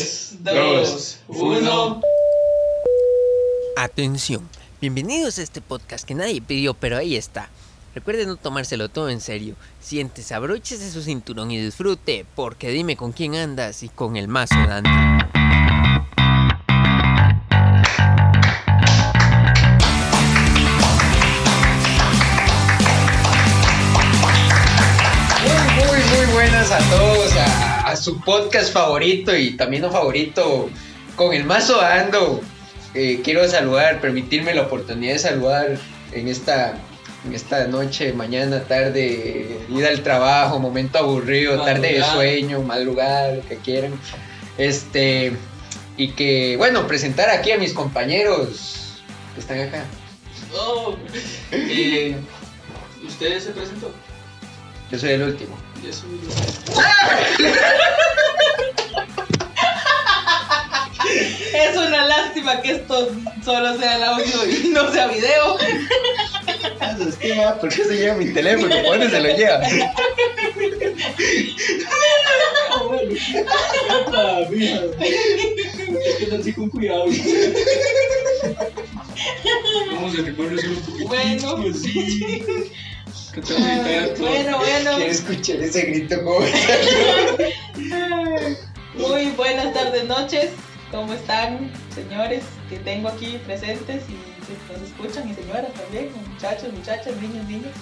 3, 2, 1. Atención, bienvenidos a este podcast que nadie pidió, pero ahí está. Recuerde no tomárselo todo en serio. Siéntese, abróchese su cinturón y disfrute, porque dime con quién andas y con el mazo dando. Su podcast favorito y también no favorito, con el mazo dando. Eh, quiero saludar, permitirme la oportunidad de saludar en esta, en esta noche, mañana, tarde, ida al trabajo, momento aburrido, tarde de sueño, madrugada, lo que quieran. Este, y que, bueno, presentar aquí a mis compañeros que están acá. Oh, eh, ¿Usted se presentó? Yo soy el último. Yo soy- Es una lástima que esto solo sea el audio y no sea video. ¿Por qué se lleva mi teléfono? ¿Por dónde se lo lleva? Ah, mija. Hay que andar así con cuidado. Vamos a recorrer solo un poquito. Bueno. así. Que te voy a caer todo. Bueno, bueno. Quiero escuchar ese grito como... Muy buenas tardes, noches. ¿Cómo están, señores que tengo aquí presentes y que nos escuchan? Y señoras también, muchachos, muchachas, niños, niños.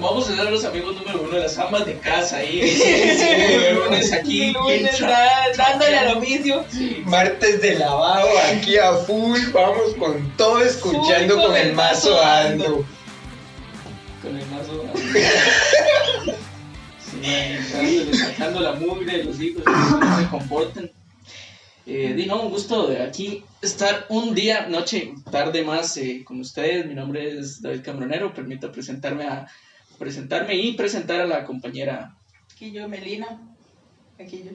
Vamos a ser los amigos número uno de las amas de casa ahí. Sí, sí, lunes aquí. Lunes dándole al oficio. Martes de lavado aquí a full, vamos con todo escuchando Full con el mazo ando. Sacando la mugre de los hijos, cómo se comportan. Eh, di, no, un gusto de aquí estar un día, noche, tarde más eh, con ustedes. Mi nombre es David Cambronero. Permito presentarme a presentarme y presentar a la compañera. Aquí yo, Melina. Aquí yo.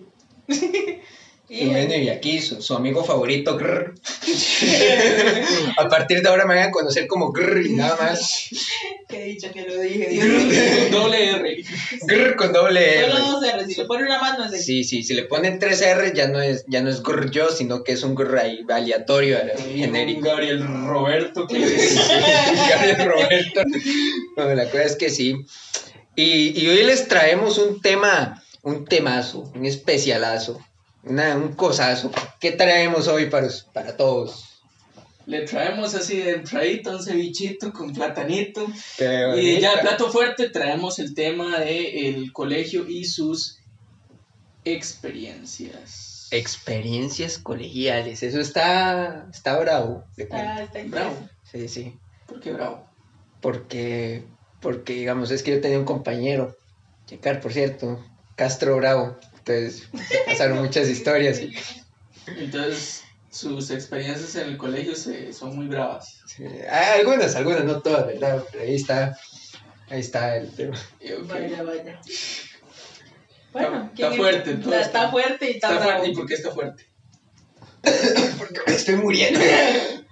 Y bueno, y aquí su, su amigo favorito, grrr. A partir de ahora me van a conocer como grrr y nada más. Qué dicho que lo dije. Dios mío. Con doble R. Grrr con doble R. Solo dos R, si le pone una más no es de Sí, sí, si le ponen tres R ya no es, ya no es grrr yo, sino que es un grrr ahí aleatorio, genérico. Gabriel Roberto. Que Gabriel Roberto. Bueno, la cosa es que sí. Y, y hoy les traemos un tema, un temazo, un especialazo, una- un cosazo. ¿Qué traemos hoy para, para todos? Le traemos así de entradita un cevichito con platanito. Y ya de plato fuerte traemos el tema de el colegio y sus experiencias. Experiencias colegiales, eso está, está bravo. Está, está Bravo. Sí, sí. ¿Por qué bravo? Porque, porque, digamos, es que yo tenía un compañero, checar, por cierto, Castro Bravo. Entonces, pasaron muchas historias. y- Entonces, sus experiencias en el colegio se, son muy bravas. sí, algunas, algunas, no todas, ¿verdad? Pero ahí está, ahí está el tema. Ok, Vaya, vaya. Bueno, Está- ¿quién está es? fuerte, todo Está, fuerte y está, Está fuerte. ¿Y por qué está fuerte? Porque me estoy muriendo.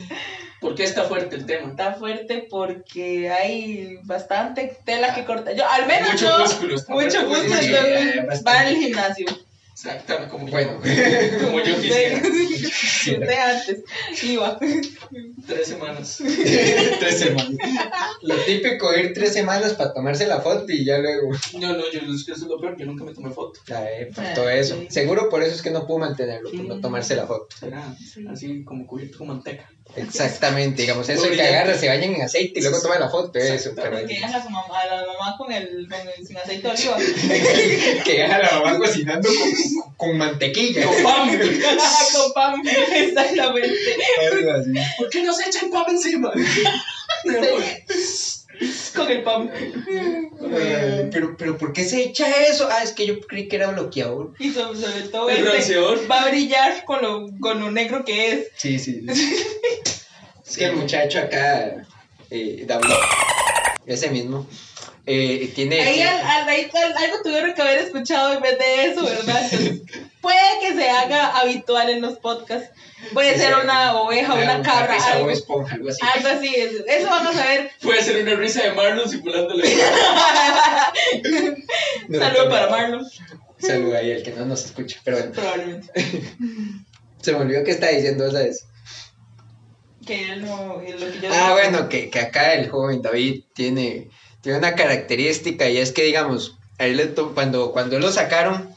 ¿Por qué está fuerte el tema? Está fuerte porque hay bastante tela que cortar. Yo, al menos Mucho yo, músculo. está mucho músculo, sí, eh, va al gimnasio. Exactamente, como Bueno. yo. Como yo quisiera. Usted antes iba. Tres semanas. tres semanas. Lo típico, ir tres semanas para tomarse la foto y ya luego. No, no, yo es que eso es lo peor, yo nunca me tomé foto. Ay, pues, todo eso. Seguro por eso es que no pudo mantenerlo, por no tomarse la foto. Será así como cubierto con manteca. Exactamente, digamos, eso que agarra, se bañan en aceite y luego toman la foto, eso. Que dejan a, su mamá, a la mamá con el, con el sin aceite de oliva. que deja la mamá cocinando con, con mantequilla. ¡Con pam! con pan, exactamente. ¿Por qué no se echa el pam encima? Con el pan. Pero, pero, ¿por qué se echa eso? Ah, es que yo creí que era bloqueador. Y sobre, sobre todo El este bronceador. va a brillar con lo, con lo negro que es. Sí, sí. Es que el muchacho acá, eh, David, ese mismo, eh, tiene... Ahí, al- al- ahí al- algo tuvieron que haber escuchado en vez de eso, ¿verdad? Entonces, puede que se haga habitual en los podcasts. Puede ser una oveja, Ah, una cabra, risa o algo, esponja, algo así. algo así. Eso eso van a saber. Puede ser una risa de Marlon simulándole. No, Saludos no, para. Marlon. Saluda ahí el que no nos escucha. Pero bueno, Probablemente. se me olvidó que está diciendo, ¿sabes? Que él no. es lo que yo Ah, digo. bueno, que, que acá el joven David tiene, tiene una característica y es que, digamos, él cuando, cuando lo sacaron,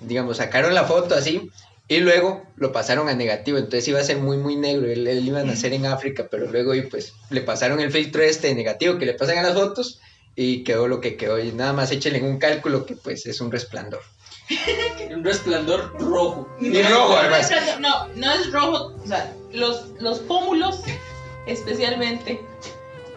digamos, sacaron la foto así y luego lo pasaron a negativo, entonces iba a ser muy, muy negro, él, él iba a nacer en África, pero luego y pues le pasaron el filtro este negativo que le pasan a las fotos y quedó lo que quedó y nada más échenle un cálculo que pues es un resplandor. Un resplandor rojo. Y rojo, además. No, no es rojo. O sea, los, los pómulos, especialmente,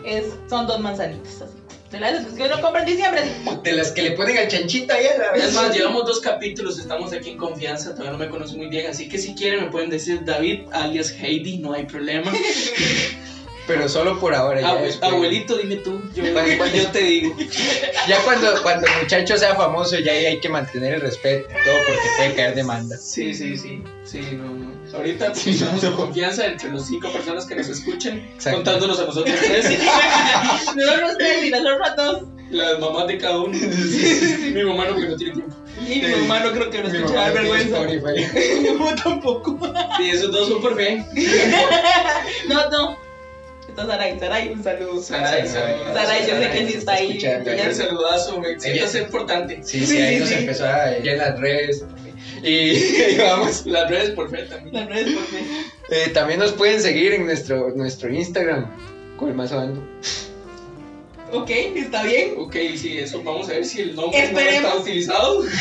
es, son dos manzanitas. Así. De las que uno compra en diciembre. así. De las que le ponen al chanchito ahí a Es más, llevamos dos capítulos, estamos aquí en confianza, todavía no me conocen muy bien, así que si quieren me pueden decir David alias Heidi, no hay problema. Pero solo por ahora. ya Abue- abuelito, dime tú, yo, Cuando- cuando- yo te digo. Ya cuando, cuando el muchacho sea famoso, ya hay que mantener el respeto, todo porque puede caer demanda. Sí, sí, sí, sí, no, no. Ahorita estamos en confianza entre los cinco personas que nos escuchan, Exacto. contándonos a nosotros tres, Nosotros tres y nosotros dos. las mamás de cada uno. Mi mamá no, porque no tiene tiempo. Y mi mamá no creo que nos escuche tiene vergüenza. Mamá tampoco. Y esos dos son por bien. No, no. Está Saray, Saray, un saludo. Saray, Saray. Saray, yo sé que sí está ahí. Un es- saludazo, me siento ser importante. Sí, sí, Sí, ahí sí, nos sí. empezó a ir en las redes. Y, vamos. Las redes por fe también. Las redes por mí. Eh, también nos pueden seguir en nuestro, nuestro Instagram. Con el mazo ando. Ok, está bien. Ok, sí, eso vamos a ver si el nombre no está utilizado.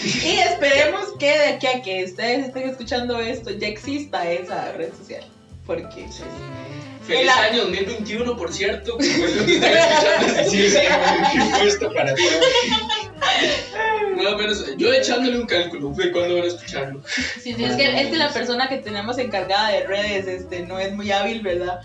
Y esperemos que de aquí a que ustedes estén escuchando esto ya exista esa red social. Porque Feliz El- año 2021, por cierto. que fue lo que están escuchando. Sí, gusto para todos. Más o menos, yo echándole un cálculo de cuándo van a escucharlo. Sí, sí, es que, es que la persona que tenemos encargada de redes este, no es muy hábil, ¿verdad?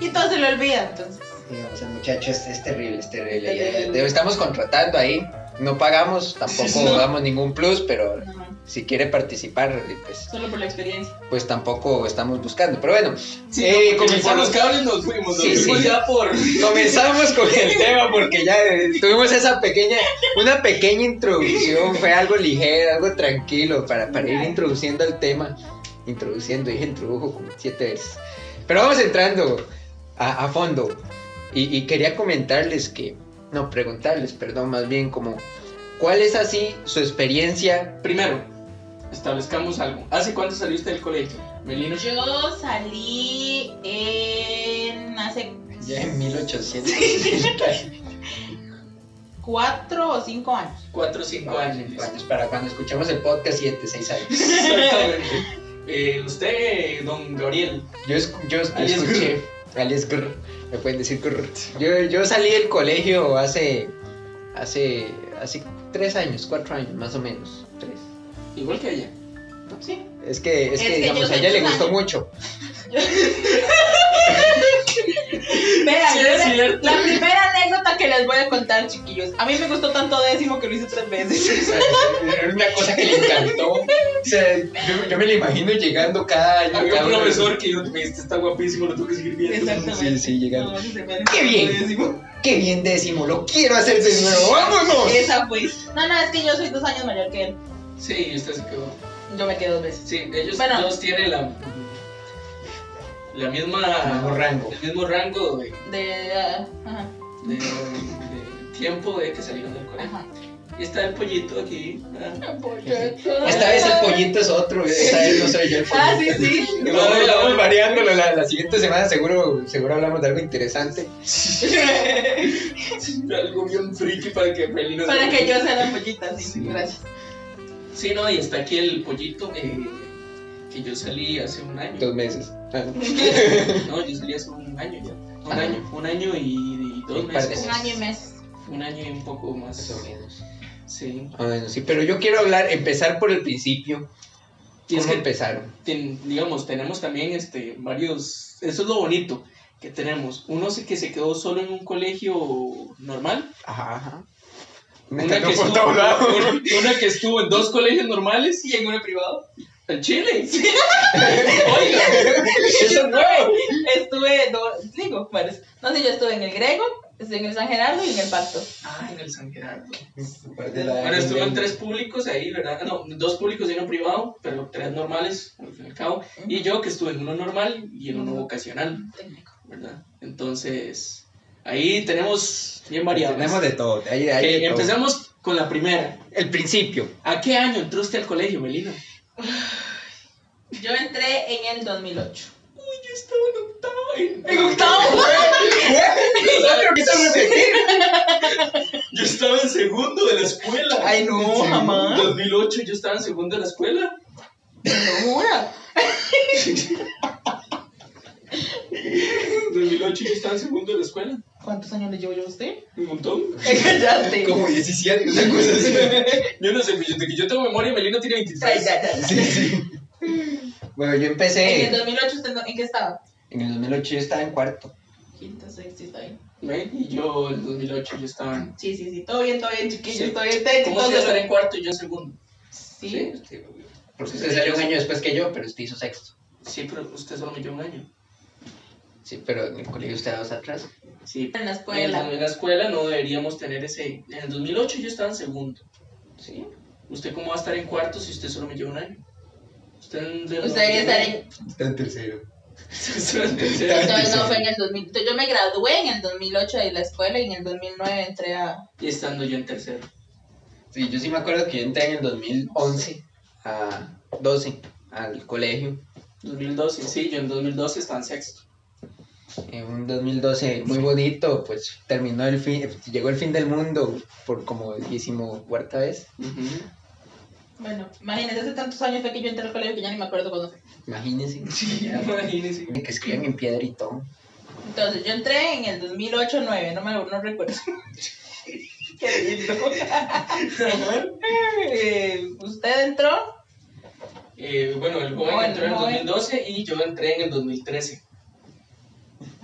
Y todo se le olvida, entonces. Sí, o sea, muchachos, es terrible, es terrible. Es terrible. Estamos contratando ahí. No pagamos, tampoco damos ningún plus, pero no, si quiere participar, pues, solo por la experiencia. pues tampoco estamos buscando. Pero bueno, Sí, eh, no, por comenzamos, los cables nos fuimos, nos Sí, fuimos sí. ya por. comenzamos con el tema porque ya eh, tuvimos esa pequeña, una pequeña introducción, fue algo ligero, algo tranquilo para, para ir introduciendo el tema. Introduciendo, dije introdujo como siete veces. Pero vamos entrando a, a fondo. Y, y quería comentarles que, no, preguntarles, perdón, más bien como, ¿cuál es así su experiencia? Primero, establezcamos algo. ¿Hace cuánto saliste del colegio? Melino. Yo salí en hace Ya en 1800. cuatro o cinco años. Cuatro o cinco años. Para cuando escuchamos el podcast, 7, 6 años. Exactamente. Eh, usted, don Gabriel. Yo, es- yo Alias escuché, alias Grr, me pueden decir Grr. Yo, yo salí del colegio hace, hace, hace tres años, cuatro años, más o menos. Igual que ella. Sí. Es que, es Es que, que digamos, a ella le gustó mucho. Vean, Sí, yo es la primera anécdota que les voy a contar, chiquillos. A mí me gustó tanto décimo que lo hice tres veces. Era una cosa que le encantó. O sea, yo, yo me lo imagino llegando cada año. Había un profesor que yo me este está guapísimo, lo tengo que seguir viendo. Exactamente. Sí, sí, llegando. No, ¡Qué bien! décimo. Qué bien décimo, lo quiero hacer de nuevo, vámonos. Esa fue. No, no, es que yo soy dos años mayor que él. Sí, usted se quedó. Yo me quedé dos veces. Sí, ellos Bueno. dos tienen la, la misma, El mismo rango. el mismo rango de, De. ah, ajá, de- de tiempo de que salieron del colegio. ajá. Y está el pollito aquí. ah. Esta vez el pollito es otro, esta vez no soy yo el pollito. Ah, sí, sí. Vamos, vamos variándolo, la, la siguiente semana seguro, seguro hablamos de algo interesante. Algo bien friki para que se- Para que yo sea la pollita, sí, Sí. gracias. Sí, no, y está aquí el pollito eh, que yo salí hace un año. Dos meses. Ah, No, yo salí hace un año ya. Un Ajá. año, un año y, y dos meses. Un año y meses. Un año y un poco más. Más o menos. Sí. Ah, bueno, sí, pero yo quiero hablar, empezar por el principio. Y es ¿Cómo que empezaron? ten- digamos, tenemos también este, varios, eso es lo bonito que tenemos. Uno se- que se quedó solo en un colegio normal, Ajá, ajá. Una que, estuvo, todos lados. una- una que estuvo en dos colegios normales ¿Y en uno privado? en Chile. Oiga, Eso no. Estuve, no, digo, varios. No sé, yo estuve en el griego, Es en el San Gerardo y en el Pacto. Ah, en el San Gerardo. Bueno, estuve en tres públicos ahí, ¿verdad? No, dos públicos y uno privado, pero tres normales, al fin y al cabo. Y yo que estuve en uno normal y en uno vocacional, Técnico. ¿verdad? Entonces, ahí tenemos bien variados. Tenemos de todo. de ahí- de de todo. empezamos con la primera. El principio. ¿A qué año entró usted al colegio, Melina? Yo entré en el 2008. Uy, yo estaba en octavo. ¿En octavo? Yo estaba en segundo de la escuela. Ay, no, En jamás. 2008 yo estaba en segundo de la escuela. No, jura. 2008 yo estaba en segundo de la escuela. ¿Cuántos años le llevo yo a usted? Un montón. Cállate. Como 17, una cosa así. Yo no sé, de que yo tengo memoria, Melina tiene Ay, 23. ya, ya, ya. Sí, sí. Bueno, yo En el empecé. 2008, ¿usted no- en qué estaba? En el 2008 yo estaba en cuarto. Quinto, sexto, está bien. ¿Ve? Y yo en 2008 yo estaba en... Sí, sí, sí. Todo bien, todo bien, chiquillos. Sí. Todo bien. ¿Cómo a estar en cuarto y yo en segundo? Sí. Sí, Porque usted salió un año después que yo, pero usted hizo sexto. Sí, pero usted solo me lleva un año. Sí, pero en el colegio usted dos atrás. Sí, En la En escuela. la escuela no deberíamos tener ese... En el 2008 yo estaba en segundo. Sí. ¿Usted cómo va a estar en cuarto si usted solo me lleva un año? Usted, en- de- Usted debería estar en. Está en tercero. Usted en tercero. Entonces, no, fue en el 2000. Entonces, yo me gradué en el 2008 de la escuela y en el 2009 entré a. Y estando yo en tercero. Sí, yo sí me acuerdo que yo entré en el 2011 a 12 al colegio. 2012, sí, yo en 2012 estaba en sexto. En un 2012 muy bonito, pues terminó el fin, llegó el fin del mundo por como decimocuarta vez. Bueno, imagínense, hace tantos años fue que yo entré al colegio que ya ni me acuerdo cuándo fue. Imagínense. Imagínese. Que escriban en piedra y todo. Entonces, yo entré en el 2008-9, no me no recuerdo. Qué lindo. Eh, ¿Usted entró? Eh, bueno, el joven Joven, entró en el joven. 2012 y yo entré en el 2013.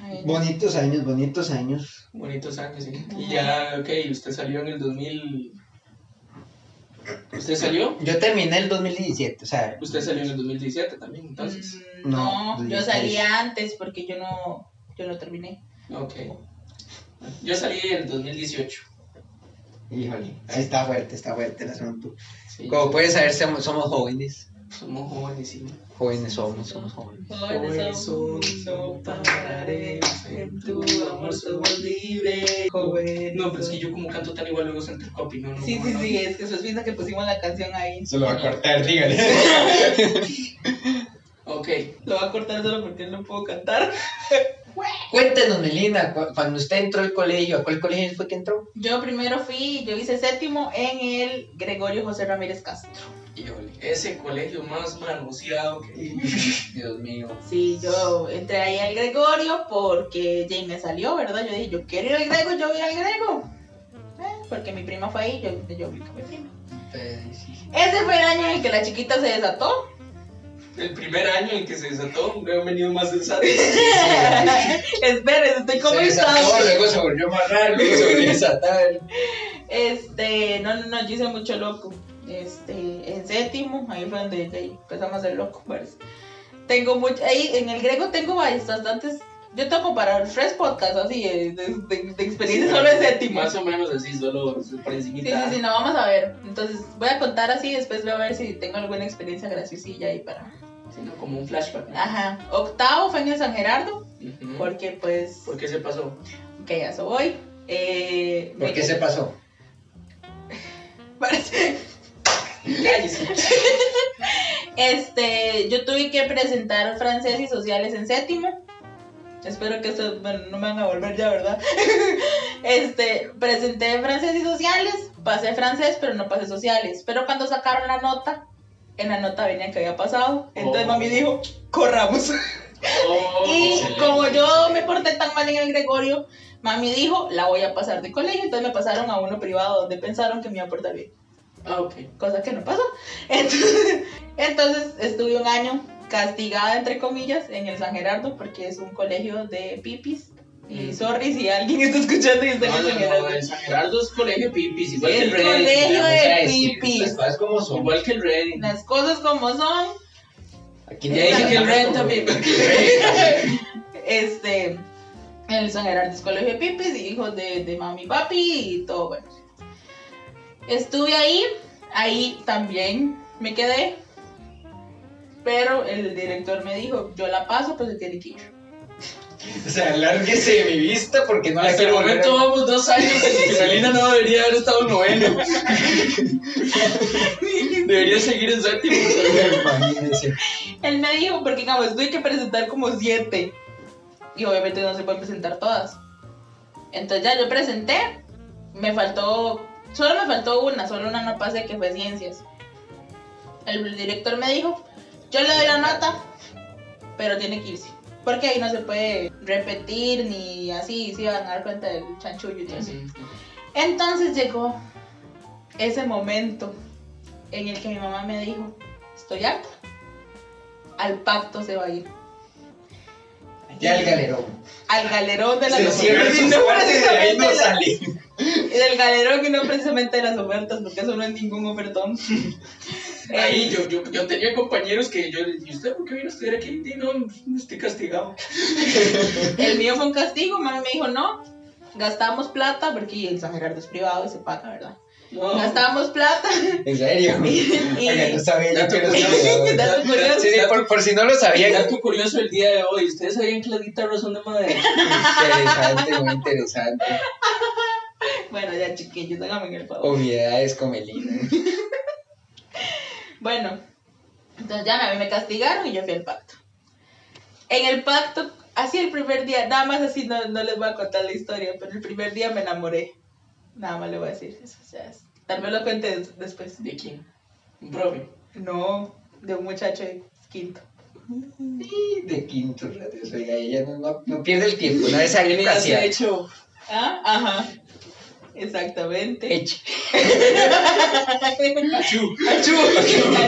Ay, Bonitos años, bonitos años. Bonitos años, sí. Y ya, ok, usted salió en el 2000. ¿Usted salió? Yo terminé el 2017, o sea, Usted salió en el 2017 también, entonces. mm, No, no, yo 16. salí antes porque yo no, yo no terminé. Ok. Yo salí en el 2018. híjole, está fuerte, está fuerte el asunto. Sí. Como pueden saber, somos, somos jóvenes. Somos jóvenes, sí. Jóvenes somos, somos jóvenes. Jóvenes somos, no pararemos, en tu amor somos libres. Jóvenes. No, pero es que yo como canto tan igual luego el copy, no, no. Sí, sí, no. sí, es que eso es piensa que pusimos la canción ahí. Se lo va a cortar, dígale. Ok. Lo va a cortar solo porque no puedo cantar. Cuéntenos, Melina, cu- cuando usted entró al colegio, ¿a cuál colegio fue que entró? Yo primero fui, yo hice séptimo en el Gregorio José Ramírez Castro. Híjole, Ese colegio más manoseado que. Dios mío. Sí, yo entré ahí al Gregorio porque Jane me salió, ¿verdad? Yo dije, yo quiero ir al Grego, yo voy al Grego. Eh, porque mi prima fue ahí, yo, yo fui con mi prima. Sí, sí. Ese fue el año en que la chiquita se desató. El primer año en que se desató, no han venido más desatos. Esperen, estoy Se comenzando. desató, luego se volvió a amarrar, luego se volvió desatar. Este, no, no, no, yo hice mucho loco. Este, en séptimo, ahí fue donde ya empezamos a ser loco, parece. Tengo mucho, ahí en el griego tengo bastantes. Yo toco para tres podcasts así, eh, de, de, de experiencia solo en séptimo. Más o menos así, solo por Sí, encimita. sí, sí, no, vamos a ver. Entonces, voy a contar así, después voy a ver si tengo alguna experiencia graciosilla ahí para. Sino como un flashback. ¿no? Ajá. Octavo fue en el San Gerardo, porque pues. ¿Por qué se pasó? Ok, ya eso voy. Eh, ¿Por qué se pasó? Parece. Este, yo tuve que presentar francés y sociales en séptimo. Espero que esto, bueno, no me van a volver ya, ¿verdad? Este, presenté francés y sociales, pasé francés, pero no pasé sociales. Pero cuando sacaron la nota, en la nota venía que había pasado. Entonces Oh. mami dijo, corramos. Oh, Y excelente. como yo me porté tan mal en el Gregorio, mami dijo, la voy a pasar de colegio. Entonces me pasaron a uno privado donde pensaron que me iba a portar bien ok. cosa que no pasó. Entonces, entonces estuve un año castigada, entre comillas, en el San Gerardo, porque es un colegio de pipis. Y Mm. sorry si alguien está escuchando y está en No, el no, San Gerardo. no, el San Gerardo es colegio pipis, igual Es que el Reading. colegio de pipis. Las cosas como son. Igual que el Reading. Las cosas como son. Aquí Ya dije que el como- también. Este. En el San Gerardis Colegio de Pipis, hijos de, de mami y papi y todo bueno. Estuve ahí, ahí también me quedé, pero el director me dijo, yo la paso, pero se tiene que ir. O sea, lárguese de mi vista porque no la Hasta el quiero volver a- momento vamos dos años y Melina no debería haber estado en noveno. debería seguir en séptimo. Él me dijo, porque digamos, tuve que presentar como siete. Y obviamente no se pueden presentar todas. Entonces ya yo presenté. Me faltó, solo me faltó una, solo una no pasé que fue ciencias. El director me dijo, yo le doy la nota, pero tiene que irse. Porque ahí no se puede repetir ni así, se van a dar cuenta del chanchullo y todo eso. Entonces llegó ese momento en el que mi mamá me dijo, estoy harta, al pacto se va a ir. Ya el galerón. Al galerón de las Se cierra ofertas, y sus no puertas y de ahí no la- del galerón y no precisamente de las ofertas, porque eso no es ningún ofertón. Ahí Eh, yo, yo, yo tenía compañeros que yo les ¿y usted por qué vino a estudiar aquí? Y no, no estoy castigado. el mío fue un castigo, mami me dijo, no, gastamos plata, porque el San Gerardo es privado y se paga, ¿verdad? No. Gastamos plata En serio. y... Oiga, no sabía yo Dato que era curioso. Dato curioso. Sí, sí, por, por si no lo sabían. Dato curioso el día de hoy. ¿Ustedes sabían que guitarras son de madera? Interesante, muy interesante. Bueno, ya chiquillos, háganme el favor. Obviedades con Melina. Bueno, entonces ya a mí me castigaron y yo fui al pacto. En el pacto, así el primer día, nada más así no, no les voy a contar la historia, pero el primer día me enamoré. Nada más le voy a decir eso. O sea, es- tal vez lo cuente des- después. ¿De quién? Un profe. No, de un muchacho de quinto. Y de quinto oiga, ella no, no, no pierde el tiempo, no es alguien ¿Quién has hacia hecho? Ah, ajá. Exactamente. Eche. Achú. Achú.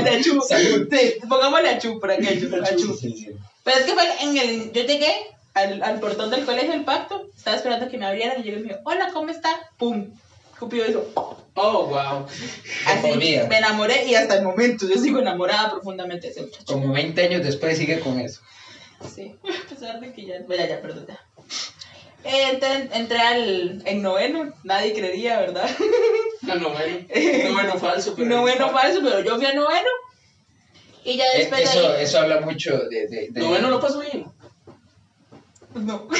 Achú. Salud. Sí, pongámosle achú por aquello. Achú. Sí, sí. Pero es que fue en el. Yo llegué al, al portón del colegio del pacto, estaba esperando que me abrieran y yo le dije, hola, ¿cómo está? ¡Pum! Cupido hizo. Oh, wow. Así, me enamoré y hasta el momento yo sigo enamorada profundamente de ese muchacho. Como 20 años después sigue con eso. Sí, a pesar de que ya. Bueno, ya, perdón, ya. Eh, entré, entré al, en noveno, nadie creería, ¿verdad? No, noveno. Noveno falso. Pero noveno falso, pero yo fui a noveno. Y ya Eh, después de Eso, ahí. eso habla mucho de... de, de- Noveno lo pasó bien. No.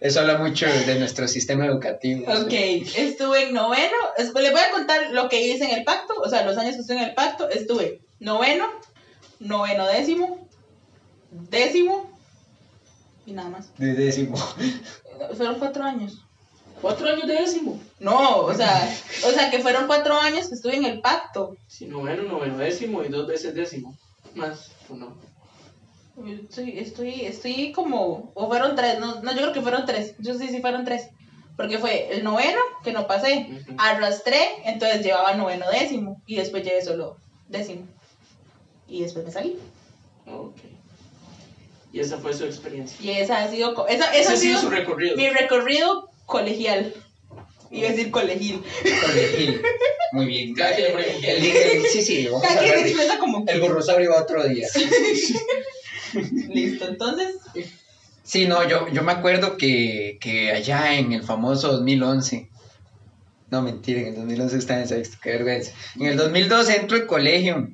Eso habla mucho de nuestro sistema educativo. Ok, estuve en noveno. es- Les voy a contar lo que hice en el pacto, o sea, los años que estuve en el pacto. Estuve noveno, noveno décimo, décimo y nada más. De décimo. Fueron cuatro años. Cuatro años de décimo. No, o sea, o sea que fueron cuatro años que estuve en el pacto. Sí, noveno, noveno décimo y dos veces décimo. Más, o no. Estoy, estoy, estoy como, o fueron tres, no, no, yo creo que fueron tres, yo sí, sí fueron tres, porque fue el noveno que no pasé, Ujú. arrastré, entonces llevaba noveno décimo, y después llevé solo décimo, y después me salí, Ok. Y esa fue su experiencia. y esa ha sido, esa, esa Ese ha sido sido su recorrido. mi recorrido colegial, iba a decir colegil, Colegil. Muy bien. Cada quien El- el- sí, sí, vamos a quien expresa como El burrosaurio va otro día. listo, entonces, Sí, no, yo, yo me acuerdo que, que allá en el famoso 2011, no mentira, en el 2011 estaba en sexto, qué vergüenza. En el 2012 entro al colegio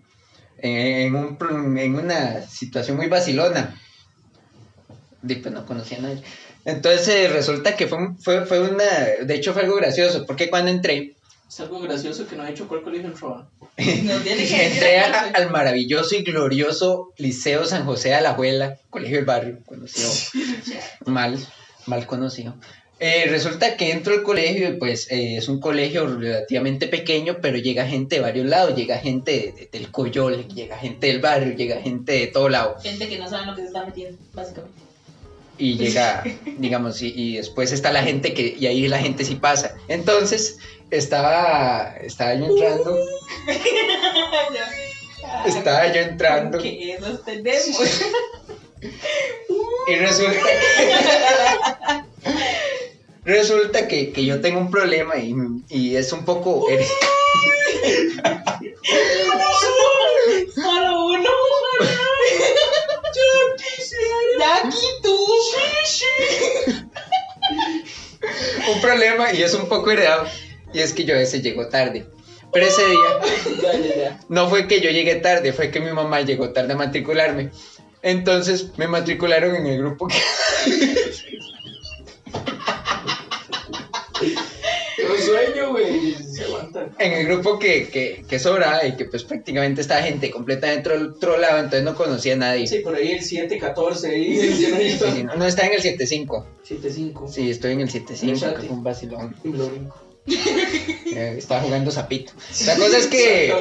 en, un, en una situación muy vacilona. Y pues no conocía a nadie. Entonces eh, resulta que fue, fue, fue una, de hecho fue algo gracioso, porque cuando entré, Es algo gracioso que no ha hecho cuál colegio decir entré a- al maravilloso y glorioso Liceo San José de la Abuela, colegio del barrio, conocido mal, mal conocido. Eh, resulta que entro al colegio y pues eh, es un colegio relativamente pequeño, pero llega gente de varios lados, llega gente de- de- del Coyol, llega gente del barrio, llega gente de todo lado gente que no sabe lo que se está metiendo, básicamente. Y llega, digamos, y, y después está la gente que, y ahí la gente sí pasa. Entonces, estaba, estaba yo entrando, estaba yo entrando Que esos tenemos. y resulta Resulta que, que yo tengo un problema y, y es un poco... Solo uno. Jackie, tú. Sí, sí. un problema, y es un poco heredado, y es que yo a veces llego tarde. Pero ese día no fue que yo llegué tarde, fue que mi mamá llegó tarde a matricularme. Entonces me matricularon en el grupo que... sueño, güey. En el grupo que, que, que sobraba y que pues prácticamente estaba gente completamente tro- trolada, entonces no conocía a nadie. Sí, por ahí el 7-14 ahí. Sí, sí, no, no, estaba en el 7-5. 7-5. Sí, estoy en el 7-5, Fíjate. que fue un vacilón. Y. Eh, estaba jugando zapito. La cosa es que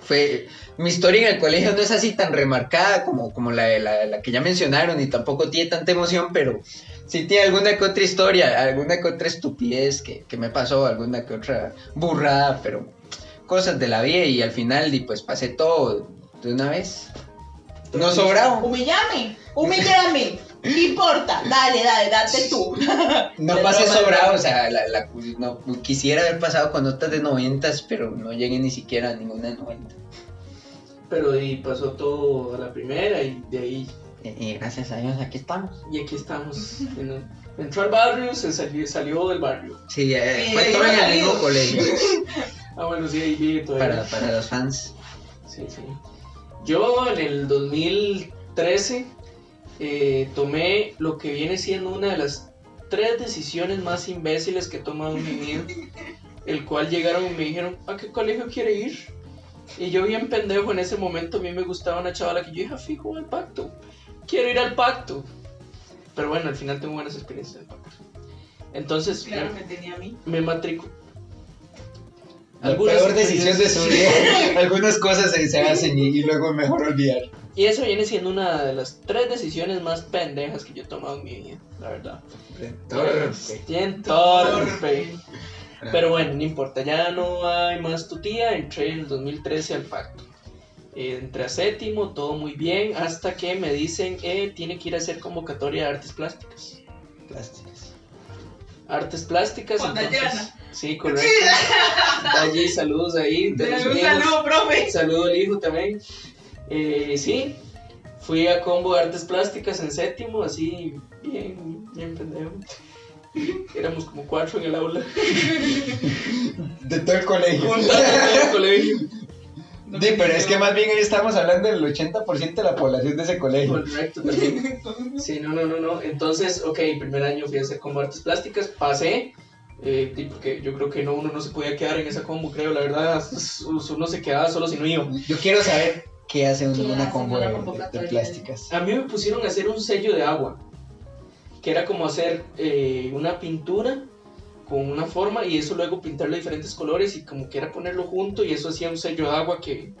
fue mi historia en el colegio no es así tan remarcada como, como la, la, la que ya mencionaron y tampoco tiene tanta emoción, pero sí tiene alguna que otra historia, alguna que otra estupidez que, que me pasó, alguna que otra burrada, pero cosas de la vida y al final y pues pasé todo de una vez. No sobrado. Humillame, humillame. No importa, dale, dale, date tú. No pasé sobrado, o sea, la, la- no, quisiera haber pasado con notas de noventas, pero no llegué ni siquiera a ninguna de 90. Pero ahí pasó todo a la primera y de ahí. Eh, gracias a Dios, aquí estamos. Y aquí estamos. En- entró al barrio, se salió, salió del barrio. Sí, eh, Sí, fue todo en el mismo colegio. Ah, bueno, sí, ahí vive todavía. para, para los fans. Sí, sí. Yo en el 2013 eh, tomé lo que viene siendo una de las tres decisiones más imbéciles que he tomado en mi vida. El cual llegaron y me dijeron, ¿a qué colegio quiere ir? Y yo bien pendejo en ese momento, a mí me gustaba una chavala que yo dije, "Ah, fijo, al pacto. Quiero ir al pacto. Pero bueno, al final tengo buenas experiencias del pacto. Entonces Claro, me, me tenía a mí. me matricu- La Algunas peor decisión de su vida. Algunas cosas se, hacen y, y luego mejor olvidar. Y eso viene siendo una de las tres decisiones más pendejas que yo he tomado en mi vida, la verdad. Bien torpe. Pero bueno, no importa, ya no hay más tu tía, entré en el 2013 al pacto. Entré a séptimo, todo muy bien, hasta que me dicen, eh, tiene que ir a hacer convocatoria de artes plásticas. Plásticas. Artes plásticas, Con entonces... Dayana. Sí, correcto. Allí, saludos ahí. de Un saludo, profe. Saludo al hijo también. Eh, sí, fui a combo de artes plásticas en séptimo, así, bien, bien pendejo. Éramos como cuatro en el aula. De todo el colegio. En todo el colegio. Sí, pero es que más bien ahí estamos hablando del 80% de la población de ese colegio. Correcto, también. Sí, no, no, no, no. Entonces, ok, primer año fui a hacer combo de artes plásticas, pasé. Eh, porque yo creo que no, uno no se podía quedar en esa combo, creo, la verdad, uno se quedaba solo si no iba. Yo quiero saber qué hace uno ¿Qué en una hace combo de, de- de plásticas. A mí me pusieron a hacer un sello de agua, que era como hacer eh, una pintura con una forma y eso luego pintarlo de diferentes colores y como que era ponerlo junto y eso hacía un sello de agua que...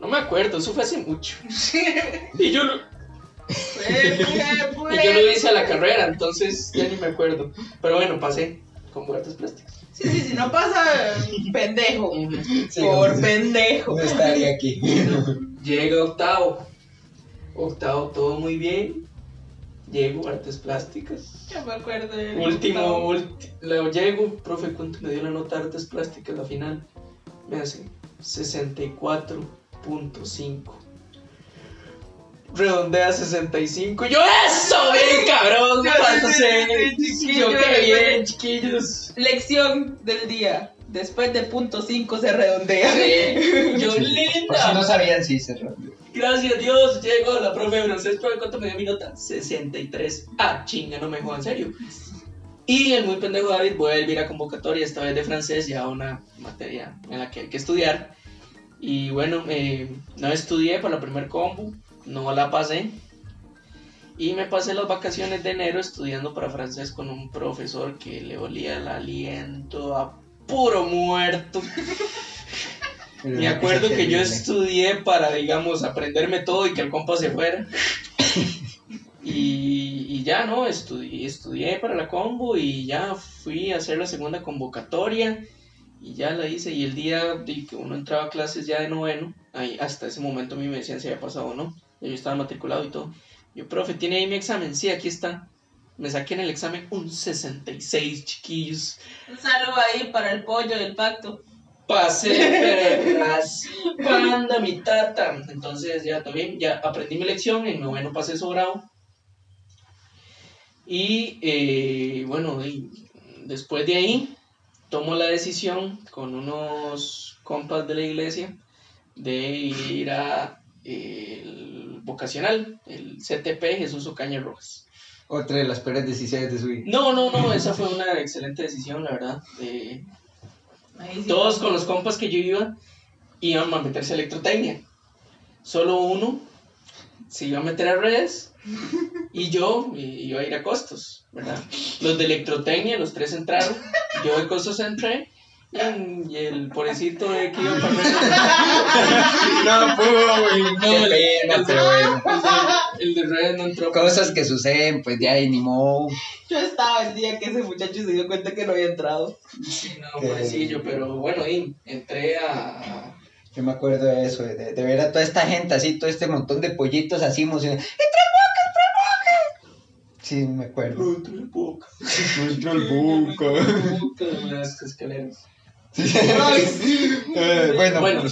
No me acuerdo, eso fue hace mucho. Y yo, lo- y yo lo hice a la carrera, entonces ya ni me acuerdo. Pero bueno, pasé con artes plásticas. Sí, sí, sí, no pasa pendejo. Sí, Por no, pendejo. no estaría aquí. Llega octavo. Octavo, todo muy bien. Llego, artes plásticas. Ya me acuerdo. del Último, ulti- la llego, profe, ¿cuánto me dio la nota de artes plásticas? La final me hace 64.5. Redondea a 65. Yo, eso, bien, cabrón. Yo, Yo, qué bien, güey. chiquillos. Lección del día. Después de punto 5 se redondea. Sí, Yo, Por si linda. no sabían, sí, se rompió. Gracias a Dios, llegó la profe de francés. ¿Profe, ¿Cuánto me dio mi nota? 63. Ah, chinga, no me jodan, en serio. Y el muy pendejo David vuelve a ir a convocatoria, esta vez de francés, ya una materia en la que hay que estudiar. Y bueno, eh, no estudié para la primer combo, no la pasé. Y me pasé las vacaciones de enero estudiando para francés con un profesor que le olía el aliento a puro muerto. Me acuerdo que yo estudié para, digamos, aprenderme todo y que el compa se fuera. Y, y ya, ¿no? Estudié, estudié para la combo y ya fui a hacer la segunda convocatoria y ya la hice. Y el día de que uno entraba a clases ya de noveno, ahí, hasta ese momento a mí me decían si había pasado o no. Yo estaba matriculado y todo. Yo, profe, ¿tiene ahí mi examen? Sí, aquí está. Me saqué en el examen un 66, chiquillos. Un saludo ahí para el pollo del pacto. Pasé perras, panda mi tata. Entonces ya también, ya aprendí mi lección, en noveno pasé sobrado. Y eh, bueno, y después de ahí, tomo la decisión con unos compas de la iglesia de ir a eh, el vocacional, el CTP Jesús Ocaña Rojas. Otra de las peores decisiones de su vida. No, no, no, esa fue una excelente decisión, la verdad. Eh, sí todos con los compas que yo iba iban a meterse a electrotecnia. Solo uno se iba a meter a redes y yo iba a ir a costos, ¿verdad? Los de electrotecnia, los tres entraron, yo de costos entré y, y el pobrecito de que iba para redes. No pudo, No, Qué pena, el- pero bueno. El de redes no entró. Cosas que suceden, pues de ahí ni modo. Yo estaba el día que ese muchacho se dio cuenta que no había entrado. Sí, no, pobrecillo, pero bueno, y entré a... Yo me acuerdo de eso, de, de ver a toda esta gente así, todo este montón de pollitos así emocionados. ¡Entra boca, entra boca! Sí, me acuerdo. Entré el boca. Entra el boca. Boca de las escaleras. Eh, bueno, Bueno.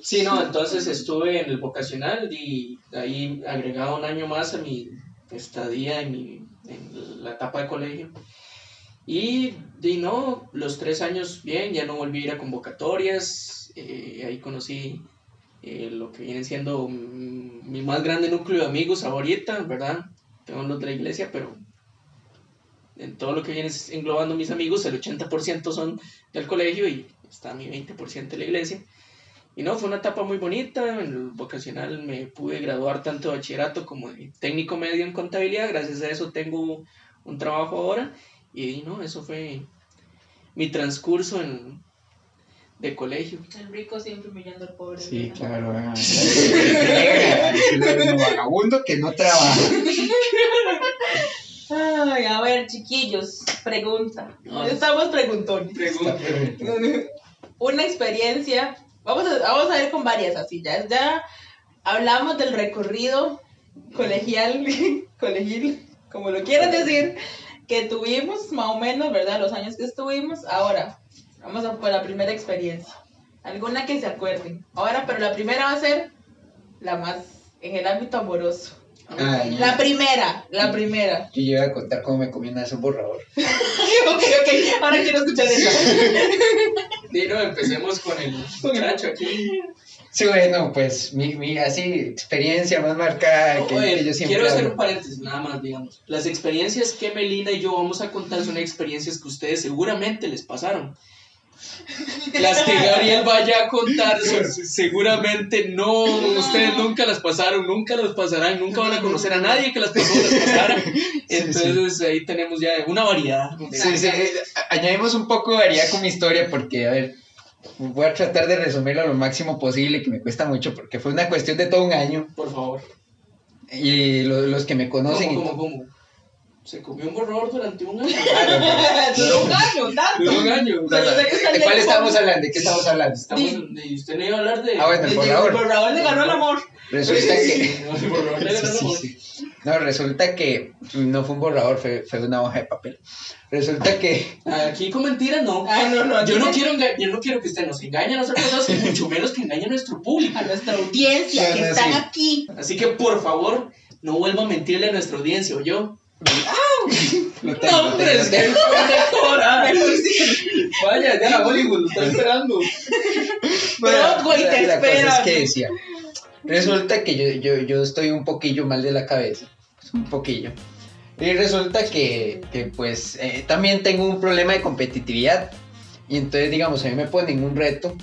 Sí, no, entonces estuve en el vocacional y ahí agregaba un año más a mi estadía en, mi, en la etapa de colegio. Y, y no, los tres años bien, ya no volví a ir a convocatorias, eh, ahí conocí eh, lo que viene siendo mi más grande núcleo de amigos ahorita, ¿verdad? Tengo los de la iglesia, pero en todo lo que viene englobando mis amigos, el 80% son del colegio y está mi 20% de la iglesia. Y no, fue una etapa muy bonita. En el vocacional me pude graduar tanto de bachillerato como de técnico medio en contabilidad. Gracias a eso tengo un trabajo ahora. Y no, eso fue mi transcurso en, de colegio. El rico siempre humillando al pobre. Sí, ¿verdad? claro. vagabundo que no trabaja. Ay, a ver, chiquillos, pregunta. Estamos preguntones. Pregunta. Una experiencia. Vamos a, vamos a ver con varias así. Ya, ya hablamos del recorrido colegial, colegil, como lo quieran decir, que tuvimos más o menos, ¿verdad? Los años que estuvimos. Ahora, vamos a por la primera experiencia. Alguna que se acuerden. Ahora, pero la primera va a ser la más en el ámbito amoroso. Ay, La primera, la primera. Yo iba a contar cómo me comí una vez un borrador. ok, ok, ahora quiero escuchar eso. Y no, empecemos con el muchacho aquí. Sí, bueno, pues mi, mi así experiencia más marcada que, Oye, que yo siempre quiero hacer hablo. un paréntesis, nada más, digamos. Las experiencias que Melina y yo vamos a contar son experiencias que ustedes seguramente les pasaron. Las que Gabriel vaya a contar son- seguramente no, ustedes nunca las pasaron, nunca las pasarán, nunca van a conocer a nadie que las pasó las pasara. Entonces ahí tenemos ya una variedad. Sí, sí, añadimos un poco de variedad con mi historia porque, a ver, voy a tratar de resumirlo lo máximo posible, que me cuesta mucho porque fue una cuestión de todo un año Por favor. y lo- los que me conocen... y- ¿Cómo, cómo, cómo? Se comió un borrador durante un año. Duró un año, tanto. Duró un año. No, no, Pero sé que está ¿De cuál estamos hablando? ¿De qué estamos hablando? Estamos, y usted no iba a hablar de. Ah, bueno, el El borrador. borrador le ganó el amor. Resulta que... El borrador le ganó el amor. sí, sí. No, resulta que no fue un borrador, fue, fue una hoja de papel. Resulta que... Aquí con mentiras no. Ay, no, no. Yo no quiero, enga- yo no quiero que usted nos engañe a nosotros, y mucho menos que engañe a nuestro público. A nuestra audiencia que están aquí. Así que por favor, no vuelva a mentirle a nuestra audiencia, ¿o yo? Lo tengo, No, lo hombre, tengo, es lo que tengo. es conectora. Vaya, ya Hollywood lo está esperando. Broadway te la, la cosa espera. es que decía, resulta que yo, yo, yo estoy un poquillo mal de la cabeza, un poquillo. Y resulta que, que, pues eh, también tengo un problema de competitividad. Y entonces, digamos, a mí me ponen un reto.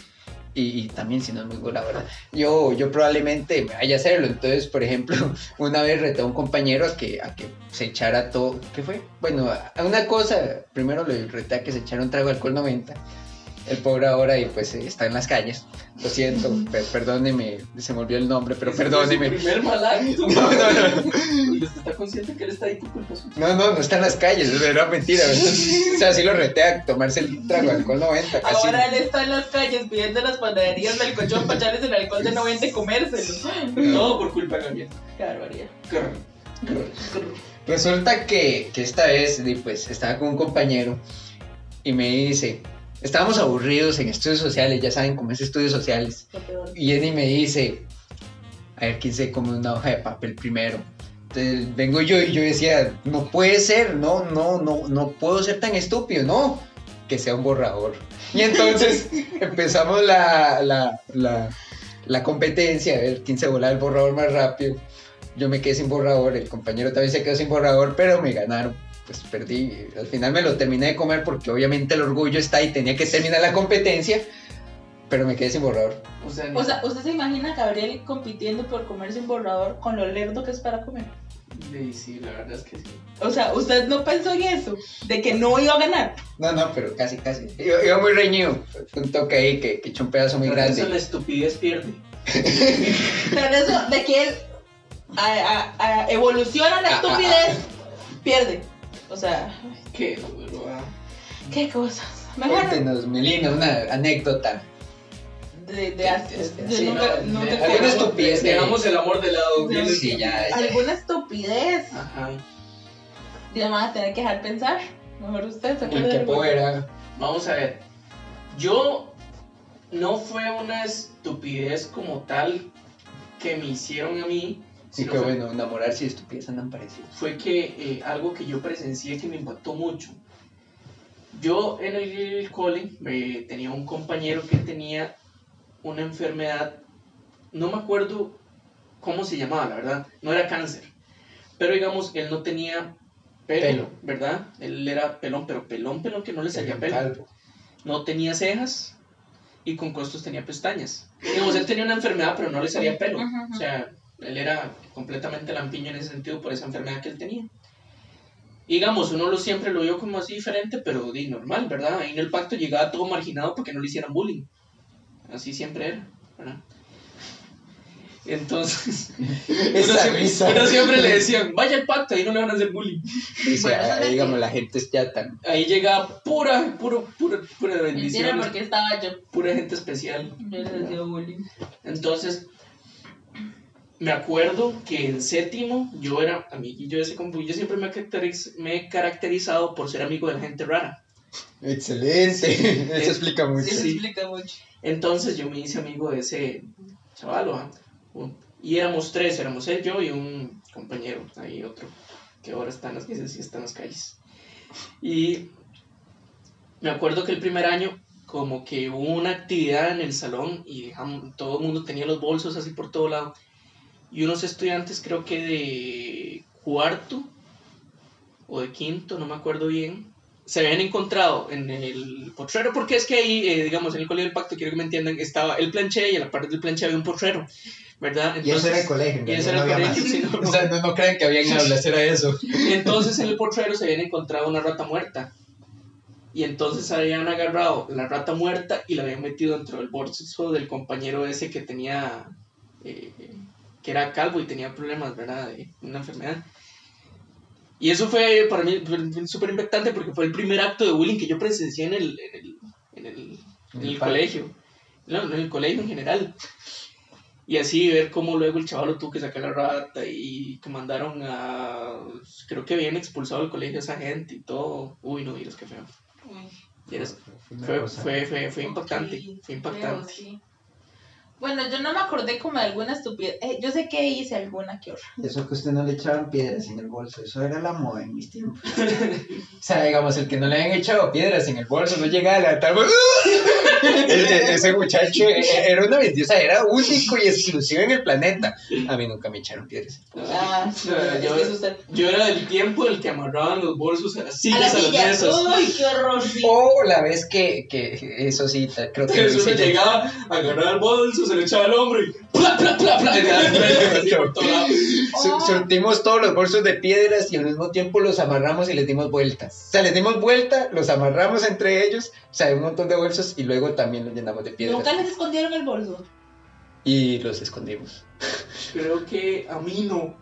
Y, también si no es muy bueno, la verdad. Yo, yo probablemente me vaya a hacerlo. Entonces, por ejemplo, una vez reté a un compañero a que, a que se echara todo. ¿Qué fue? Bueno, a una cosa. Primero le reté a que se echara un trago de alcohol 90. El pobre ahora y pues está en las calles. Lo siento, per- perdóneme, se me olvidó el nombre, pero perdóneme. Su primer mal acto. No, no, no. Y usted está consciente que él está ahí por culpa suya. No, no, no está en las calles, era mentira. O sea, sí lo reté a tomarse el trago alcohol 90. Casi. Ahora él está en las calles pidiendo las panaderías del cochón para echarles el alcohol de 90 y comérselo. Todo por culpa de Gabriel. Qué barbaridad. Resulta que, que esta vez, pues, estaba con un compañero y me dice, estábamos aburridos en estudios sociales, ya saben cómo es estudios sociales. Y Eddie me dice, a ver quién se come una hoja de papel primero. te- vengo yo y yo decía, no puede ser, no, no, no, no puedo ser tan estúpido, no, que sea un borrador. Y entonces empezamos la, la, la, la competencia, a ver quién se volaba el borrador más rápido. Yo me quedé sin borrador, el compañero también se quedó sin borrador, pero me ganaron. Pues perdí. Al final me lo terminé de comer porque obviamente el orgullo está ahí, tenía que terminar la competencia, pero me quedé sin borrador. O sea, ni- O sea, ¿usted se imagina a Gabriel compitiendo por comerse un borrador con lo lerdo que es para comer? Sí, sí, la verdad es que sí. O sea, ¿usted no pensó en eso? De que no iba a ganar. No, no, pero casi, casi. Iba, iba muy reñido. Un toque ahí que, que echó un pedazo muy Pero eso la grande. estupidez pierde. Pero eso, de que él a- a- a- evoluciona la Ah, ah, estupidez, pierde. O sea, Qué duro, ah. qué cosas. Mejor Cuéntenos, Melina, una anécdota. de, de, de- de Sí, nunca, no, nunca de- alguna estupidez. Dejamos el amor de lado. bien Sí, ya, ya. alguna estupidez. Ajá. Y me van a tener que dejar pensar. Mejor usted se ¿En acuerda qué de fuera? Vamos a ver. Yo no fue una estupidez como tal que me hicieron a mí. Sí, fue- bueno, enamorarse y estupidez andan parecidos. fue que eh, algo que yo presencié que me impactó mucho. Yo en el cole eh, tenía un compañero que tenía una enfermedad, no me acuerdo cómo se llamaba, la verdad, no era cáncer, pero digamos, él no tenía pelo, Pelo. ¿verdad? Él era pelón, pero pelón, pelón que no le salía pelo. Calvo. No tenía cejas y con costos tenía pestañas. Digamos, él tenía una enfermedad, pero no le salía pelo. O sea, él era completamente lampiño en ese sentido por esa enfermedad que él tenía. Y digamos, uno lo siempre lo vio como así diferente, pero di, normal, ¿verdad? Ahí en el pacto llegaba todo marginado porque no le hicieran bullying. Así siempre era, ¿verdad? Entonces, uno siempre, uno siempre le decían, vaya al pacto, ahí no le van a hacer bullying. Dice, Bueno, ah, es digamos, mentira. la gente es ya tan. Ahí llega pura, pura, pura Mentira, bendición, porque estaba yo. pura gente especial. Yo les hacía bullying. Entonces, me acuerdo que en séptimo yo era amiguillo de ese compu. Yo siempre me, caracteriz- me he caracterizado por ser amigo de la gente rara. Excelente. Eso explica mucho. Eso Sí. explica mucho. Entonces yo me hice amigo de ese chaval, Y éramos tres, éramos él, yo y un compañero, ahí otro, que ahora está en las, sí está en las calles. Y me acuerdo que el primer año como que hubo una actividad en el salón y dejamos- todo el mundo tenía los bolsos así por todo lado. Y unos estudiantes creo que de cuarto o de quinto, no me acuerdo bien, se habían encontrado en el potrero, porque es que ahí, eh, digamos, en el Colegio del Pacto, quiero que me entiendan, estaba el planché y a la parte del planché había un potrero, ¿verdad? Y eso era el colegio. en y eso era el no había colegio, más. sí, no. O sea, no, no crean que habían aulas, era eso. Y entonces en el potrero se habían encontrado una rata muerta. Y entonces habían agarrado la rata muerta y la habían metido dentro del bolso del compañero ese que tenía, eh, que era calvo y tenía problemas, ¿verdad? De una enfermedad. Y eso fue para mí súper impactante porque fue el primer acto de bullying que yo presencié en el, en el, en el, en el colegio. No, en el colegio en general. Y así ver cómo luego el chaval lo tuvo que sacar la rata y que mandaron a... Creo que habían expulsado del colegio a esa gente y todo. Uy, no, miras qué feo. Y eres- una fue, fue, fue, fue impactante. Fue impactante. Bueno, yo no me acordé como de alguna estupidez. Eh, yo sé que hice alguna que otra. Eso que usted no le echaban piedras en el bolso, eso era la moda en mis tiempos. o sea, digamos, el que no le habían echado piedras en el bolso no llegaba a la tabla. Ese, ese muchacho era una bendiosa, era único y exclusivo en el planeta. A mí nunca me echaron piedras. Ah, yo-. Yo era del tiempo en el que amarraban los bolsos a las sillas, la a, las mesas. Uy, qué horror. O la vez que, que eso sí, creo que hice yo. llegaba, agarraba el bolso, se lo echaba al hombro y ¡pla, pla, pla, pla! Oh. Surtimos todos los bolsos de piedras y al mismo tiempo los amarramos y les dimos vueltas. O sea, les dimos vuelta, los amarramos entre ellos, o sea, un montón de bolsos y luego también los llenamos de piedras. Nunca les escondieron el bolso. Y los escondimos. Creo que a mí no.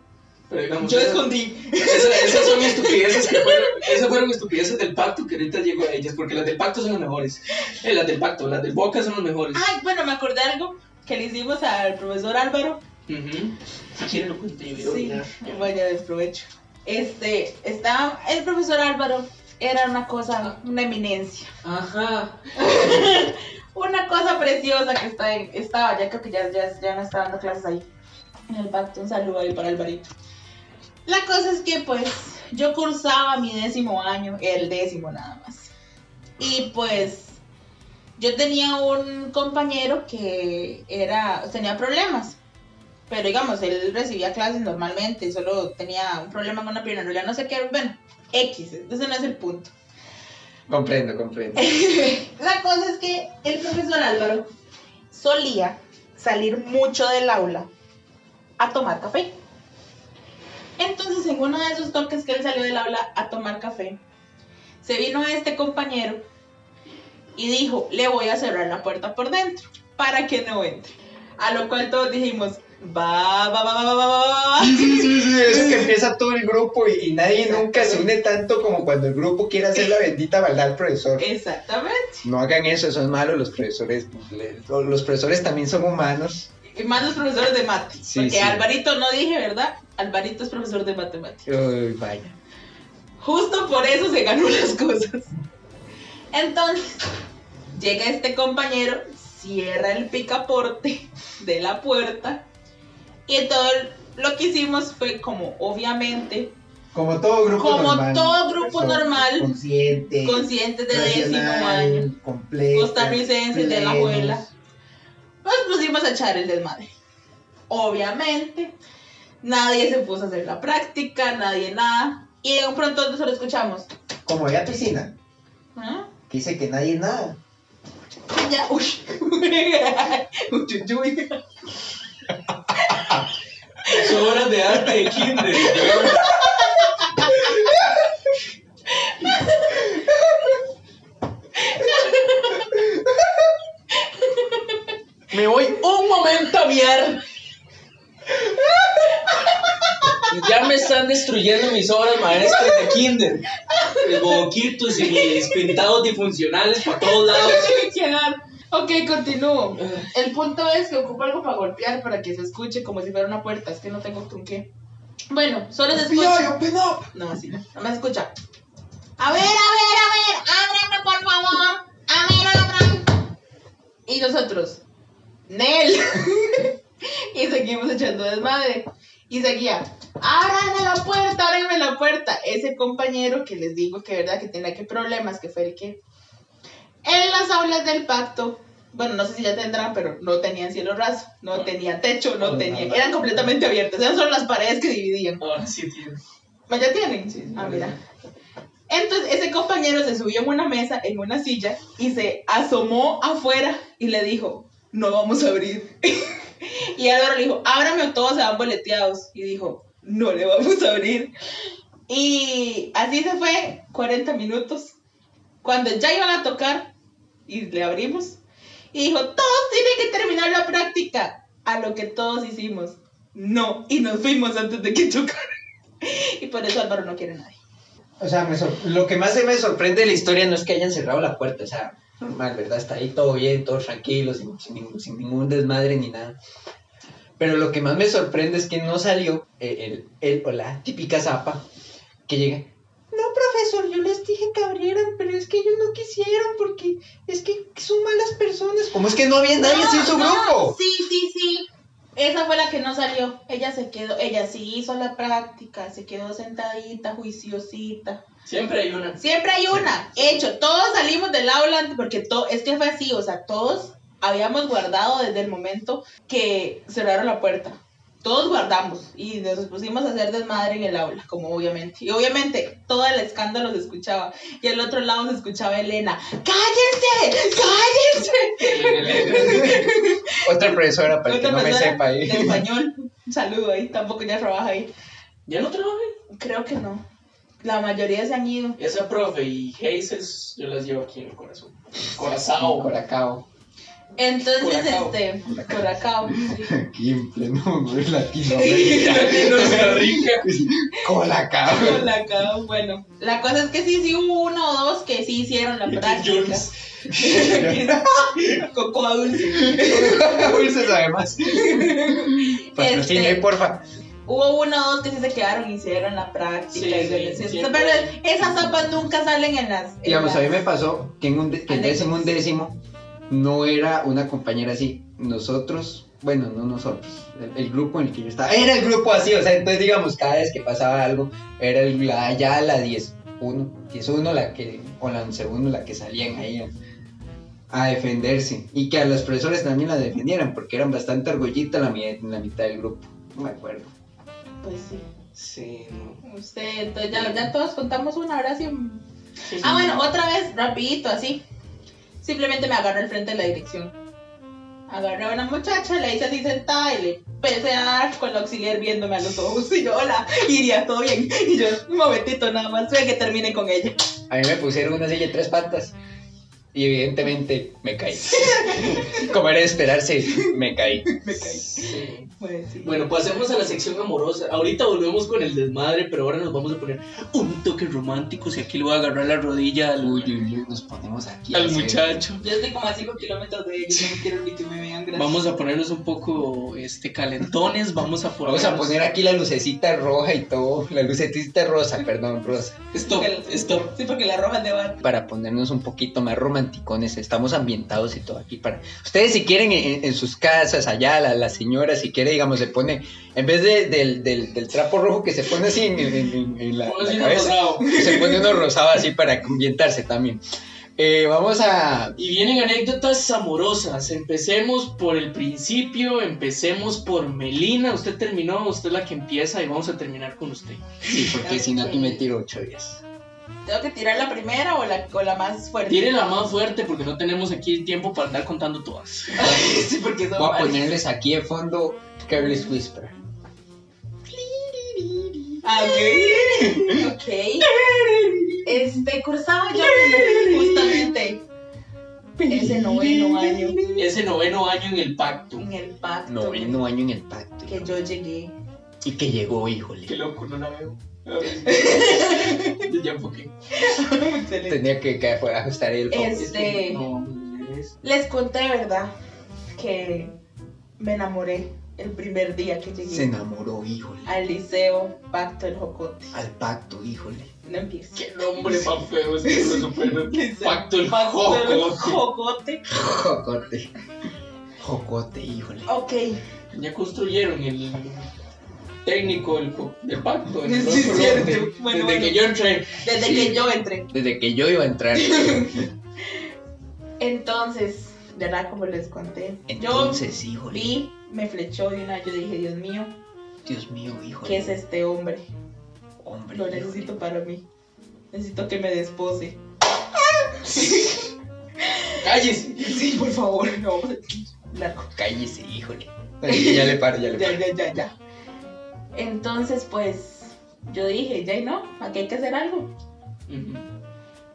Pero digamos, Yo esas- escondí. esas, esas son estupideces que fueron, esas fueron estupideces del pacto que ahorita llego a ellas, porque las del pacto son las mejores. Eh, las del pacto, las del boca son las mejores. Ay, bueno, me acordé de algo que le hicimos al profesor Álvaro. Ujú. Si quieren lo cuento yo, quiero Sí, vaya desprovecho. Este, estaba, el profesor Álvaro era una cosa, una eminencia. Ajá. Una cosa preciosa que está en, estaba, ya creo que ya, ya, ya no está dando clases ahí. En el pacto, un saludo ahí para Alvarito. La cosa es que pues yo cursaba mi décimo año, el décimo nada más. Y pues yo tenía un compañero que era, tenía problemas. Pero digamos, él recibía clases normalmente, solo tenía un problema con la pierna, realidad no sé qué, bueno, X, ese no es el punto. Comprendo, comprendo. La cosa es que el profesor Álvaro solía salir mucho del aula a tomar café. Entonces, en uno de esos toques que él salió del aula a tomar café, se vino este compañero y dijo, le voy a cerrar la puerta por dentro para que no entre. A lo cual todos dijimos, va, va, va, va, va, va, va, va. Sí, sí, sí, sí, eso que empieza todo el grupo y, y nadie nunca se une tanto como cuando el grupo quiere hacer la bendita maldad al profesor. Exactamente. No hagan eso, eso es malo, los profesores, los profesores también son humanos. Y más los profesores de mate. Sí, porque sí. Alvarito no dije, ¿verdad? Alvarito es profesor de matemáticas. Uy, vaya. Justo por eso se ganó las cosas. Entonces, llega este compañero, cierra el picaporte de la puerta y todo lo que hicimos fue como, obviamente, Como todo grupo como normal. todo grupo Persona normal, Consciente. conscientes de décimo año, completo, costarricenses de la abuela, nos pusimos a echar el desmadre. Obviamente, nadie se puso a hacer la práctica, nadie nada. Y de un pronto solo escuchamos. Como había piscina, ¿ah? que dice que nadie nada. Ya, uy. Uy, uy, uy. Son obras de arte de kinder. Me voy un momento a miar. Ya me están destruyendo mis obras maestras de kinder. Mis boquitos y mis pintados disfuncionales por todos lados. Ok, continúo. El punto es que ocupo algo para golpear para que se escuche como si fuera una puerta. Es que no tengo con qué. Bueno, solo se escucha. open up. No, así no. No me escucha. A ver, a ver, a ver. Ábrame, por favor. A ver, abran. Y nosotros. Nel. y seguimos echando desmadre. Y seguía. Ábrame la puerta, ábrame la puerta. Ese compañero que les digo que verdad que tenía que problemas, que fue el que. En las aulas del pacto. Bueno, no sé si ya tendrán, pero no tenían cielo raso, no tenían techo, no No, tenían, nada. eran completamente abiertas, eran solo las paredes que dividían. Ahora sí tiene. ¿Ah, ¿Ya tienen? Sí, sí. Ah, mira. Entonces ese compañero se subió en una mesa, en una silla, y se asomó afuera y le dijo, no vamos a abrir. y Álvaro le dijo, ábrame o todos se van boleteados. Y dijo, no le vamos a abrir. Y así se fue 40 minutos. Cuando ya iban a tocar y le abrimos, y dijo, todos tienen que terminar la práctica. A lo que todos hicimos, no. Y nos fuimos antes de que tocaran. Y por eso Álvaro no quiere a nadie. O sea, me lo que más me sorprende de la historia no es que hayan cerrado la puerta, o sea, normal, ¿verdad? Está ahí todo bien, todo tranquilo, sin, sin sin ningún desmadre ni nada. Pero lo que más me sorprende es que no salió el, el, el- o la típica zapa que llega. No, yo les dije que abrieran, pero es que ellos no quisieron porque es que son malas personas. ¿Cómo es que no había nadie así en su No, grupo? Sí, sí, sí. Esa fue la que no salió. Ella se quedó, ella sí hizo la práctica, se quedó sentadita, juiciosita. Siempre hay una. Siempre hay una. Hecho, todos salimos del aula porque todo, es que fue así, o sea, todos habíamos guardado desde el momento que cerraron la puerta. Todos guardamos y nos pusimos a hacer desmadre en el aula, como obviamente. Y obviamente todo el escándalo se escuchaba. Y al otro lado se escuchaba Elena, ¡cállense! ¡Cállense! Otra profesora, para el que no me sepa ahí. De español. Un saludo ahí. Tampoco ya trabaja ahí. ¿Ya no trabajan? Creo que no. La mayoría se han ido. Esa profe y Hazel yo las llevo aquí en el corazón. Corazao. Colacao. Entonces, este. Colacao. sí. Aquí en pleno Latinoamérica. Rica. Colacao. Colacao, bueno. La cosa es que sí, sí hubo uno o dos que sí hicieron la práctica. Cocoa dulce. Dulces además. Patrocine, Este- porfa. Hubo uno o dos que sí se quedaron y hicieron la práctica. Sí, y sí, bueno, sí, siempre. pero esas zapas nunca salen en las. en Digamos, a mí me pasó que en, un que en décimo un décimo no era una compañera así. Nosotros bueno, no nosotros, el, el grupo en el que yo estaba, era el grupo así, o sea, entonces digamos, cada vez que pasaba algo, era el- la, ya la 10, 1, 10, 1 la que, o la 11, 1 la que salían ahí a, a defenderse, y que a los profesores también la defendieran, porque eran bastante orgullita la, la mitad del grupo, no me acuerdo. Pues sí. Sí, no. Usted, entonces ya, ya todos contamos una, ahora sí. Sí. Ah, bueno, otra vez, rapidito, así. Simplemente me agarré al frente de la dirección. Agarré a una muchacha, la hice así sentada y le empecé a dar con la auxiliar viéndome a los ojos. Y yo, hola, iría, todo bien. Y yo, un momentito nada más, a que termine con ella. A mí me pusieron una silla de tres patas, y evidentemente me caí. Como era de esperarse, me caí. Me caí. Sí. Bueno, pasemos a la sección amorosa. Ahorita volvemos con el desmadre, pero ahora nos vamos a poner un toque romántico. Si aquí le voy a agarrar la rodilla al, Uy, uy, uy, nos ponemos aquí. al muchacho. Yo estoy como a 5 kilómetros de ellos, no quiero ni que me vean, gracias. Vamos a ponernos un poco este, calentones. Vamos a poner. Vamos a poner aquí la lucecita roja y todo, la lucecita rosa, perdón, rosa, Stop, stop. Sí, porque la roja de bar. para ponernos un poquito más romanticones, estamos ambientados y todo aquí para... Ustedes si quieren en, en sus casas, allá, la, la señora si quiere, digamos, se pone, en vez de- del, del- del trapo rojo que se pone así en, en- en- la, la cabeza, se pone uno rosado así para ambientarse también. Eh, vamos a... Y vienen anécdotas amorosas. Empecemos por el principio, empecemos por Melina. Usted terminó, usted es la que empieza y vamos a terminar con usted. Sí, porque si no, aquí me tiro ocho días. ¿Tengo que tirar la primera o la, o la más fuerte? Tiene la más fuerte porque no tenemos aquí tiempo para andar contando todas. sí, porque son Voy a varias. ponerles aquí de fondo Careless Whisper. Ah, ok. ok. Este, cursaba yo justamente ese noveno año Ese noveno año en el pacto. en el pacto Noveno año en el pacto. que yo llegué. Y que llegó, híjole. Qué loco, no la veo. ya enfoqué. Excelente. Tenía que, que fue ajustar el foco. Este, No, es- les conté, ¿verdad? Que me enamoré el primer día que Se llegué enamoró, híjole. al liceo Pacto del Jocote. Al pacto, híjole. No empiezo. Qué nombre más feo es que lo supera. Liceo Pacto el Pacto. Jocote. Jocote. Jocote, híjole. Ok. Ya construyeron el técnico del, del pacto. el Sí. Bueno, Desde bueno. que yo entré. Desde Sí. que yo entré. Desde que yo iba a entrar. Entonces, ¿verdad? Como les conté. Entonces, yo híjole. vi, me flechó de una, yo dije, Dios mío, Dios mío, híjole. ¿qué es este hombre? Hombre. Lo híjole. necesito para mí. Necesito que me despose. ¡Cállese! Sí, por favor, no. Largo. Cállese, híjole. Ya le paro, ya le Ya, paro. ya, ya, ya. Entonces, pues, yo dije, ya no, aquí hay que hacer algo. Ujú.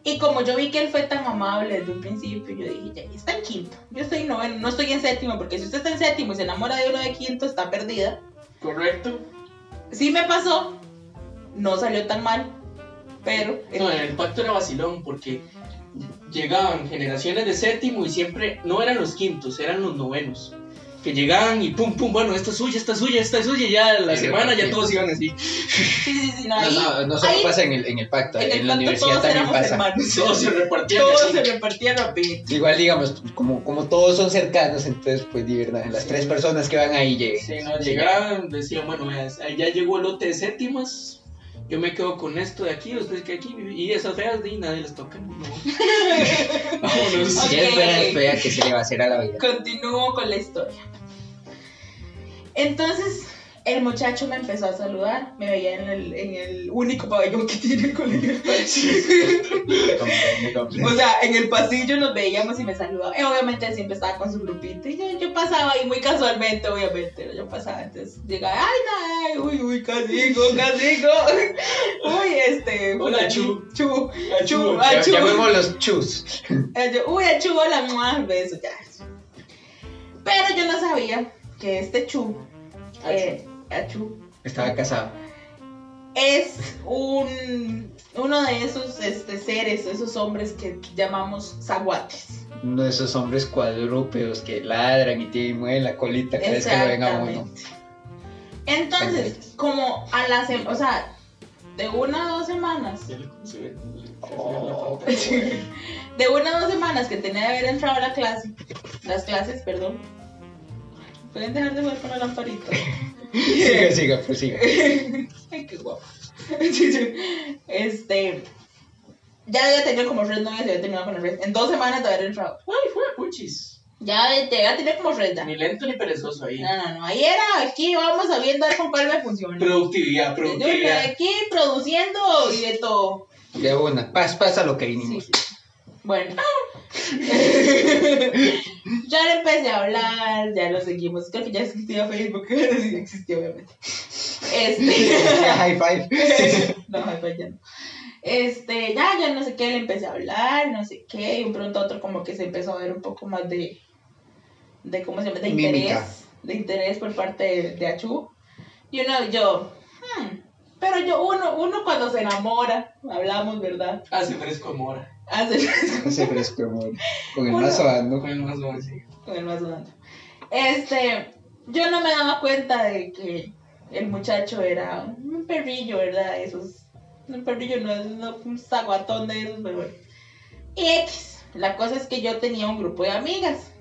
Y como yo vi que él fue tan amable desde un principio, yo dije, ya, está en quinto. Yo estoy en noveno, no estoy en séptimo, porque si usted está en séptimo y se enamora de uno de quinto, está perdida. ¿Correcto? Sí me pasó, no salió tan mal, pero... No, el pacto era vacilón porque llegaban generaciones de séptimo y siempre no eran los quintos, eran los novenos. Que llegaban y pum, pum, bueno, esta es suya, esta es suya, esta es suya, y ya la Sí, semana ya todos iban así. Sí, sí, sí, no, No, ahí, no, no solo ahí- pasa en el, en el pacto, en en, el la pacto universidad todos también pasa. hermanos. Todos se repartían. Todos así. se repartían rapidito. Igual, digamos, como, como todos son cercanos, entonces, pues, de verdad, las Sí. tres personas que van ahí llegan. Sí, no, llegaban, decían, bueno, ya llegó el lote de séptimas, yo me quedo con esto de aquí, ustedes que aquí, y esas feas, y nadie les toca. No. Vámonos. Si es Ok, fea, es ok. fea, que se le va a hacer a la vida? Continúo con la historia. Entonces, el muchacho me empezó a saludar. Me veía en el, en el único pabellón que tiene el colegio. O sea, en el pasillo nos veíamos y me saludaba. Y obviamente siempre estaba con su grupito. Y yo, yo pasaba ahí muy casualmente, obviamente. Yo pasaba, entonces llegaba, ay, no, uy, uy, casico, casico. Uy, este. Hola, Chu. Chu. Achú. Chu, Ya- achú. Llamemos los chus. Eh, yo, Uy, achú, hola, mua, beso, ya. Pero yo no sabía que este Chu, eh, Estaba casado. es un uno de esos este, seres, esos hombres que llamamos zaguates. Uno de esos hombres cuadrúpedos que ladran y tienen, mueven la colita cada vez que lo ven a uno. Entonces, como a la semana, o sea, de una a dos semanas, Oh. de una a dos semanas que tenía de haber entrado a la clase, las clases, perdón, Pueden dejar de jugar con la lamparita. Siga, siga, pues siga. Ay, qué guapo. Este. Ya había tenido como tres novias y había terminado con el red. En dos semanas de haber entrado. Ay, fue puchis. Ya te había tenido como red. Ni lento ni perezoso ahí. No, no, no. Ahí era, aquí vamos a viendo a ver con cuál me funciona. Productividad, Yo productividad. aquí produciendo y de todo. De una. Pasa, pasa lo que Sí, vinimos. sí. Bueno. ya le empecé a hablar, ya lo seguimos. Creo que ya existía Facebook, sí existía obviamente. Este. High five. no, pues ya no. Este, ya, ya no sé qué, le empecé a hablar, no sé qué, y un pronto a otro como que se empezó a ver un poco más de, de ¿cómo se llama? De Mímica. interés, de interés por parte de, de Achu. Y uno, yo, hmm, pero yo, uno, uno cuando se enamora, hablamos, ¿verdad? Hace fresco mora. Hace Ese fresco amor. Con el Bueno. mazo. Con el más así. con el más grande. Este, yo no me daba cuenta de que el muchacho era un perrillo, ¿verdad? Esos, un perrillo no es no, un zaguatón de esos, pero bueno. Y X, la cosa es que yo tenía un grupo de amigas.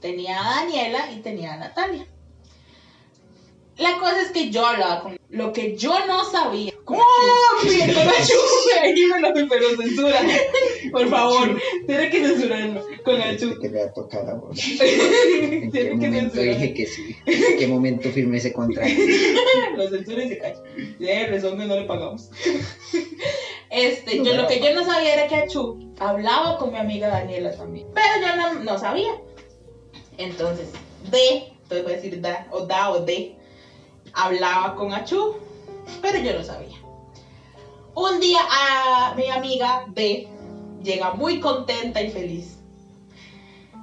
Tenía a Daniela y tenía a Natalia. La cosa es que yo hablaba con lo que yo no sabía. Con. Mire, con Achu. Ahí me lo pero censura. Por favor, tiene que censurarlo. Con Achu. Que le va a tocar a vos. ¿En qué Tiene que momento censurar. dije que sí? ¿En qué momento firmé ese contrato? Lo censura y se calla. De razón que no le pagamos. Este, yo lo que yo no sabía era que Achu hablaba con mi amiga Daniela también. Pero yo no, no sabía. Entonces, D, entonces voy a decir da, o da o D, hablaba con Achu, pero yo no sabía. Un día a mi amiga D llega muy contenta y feliz.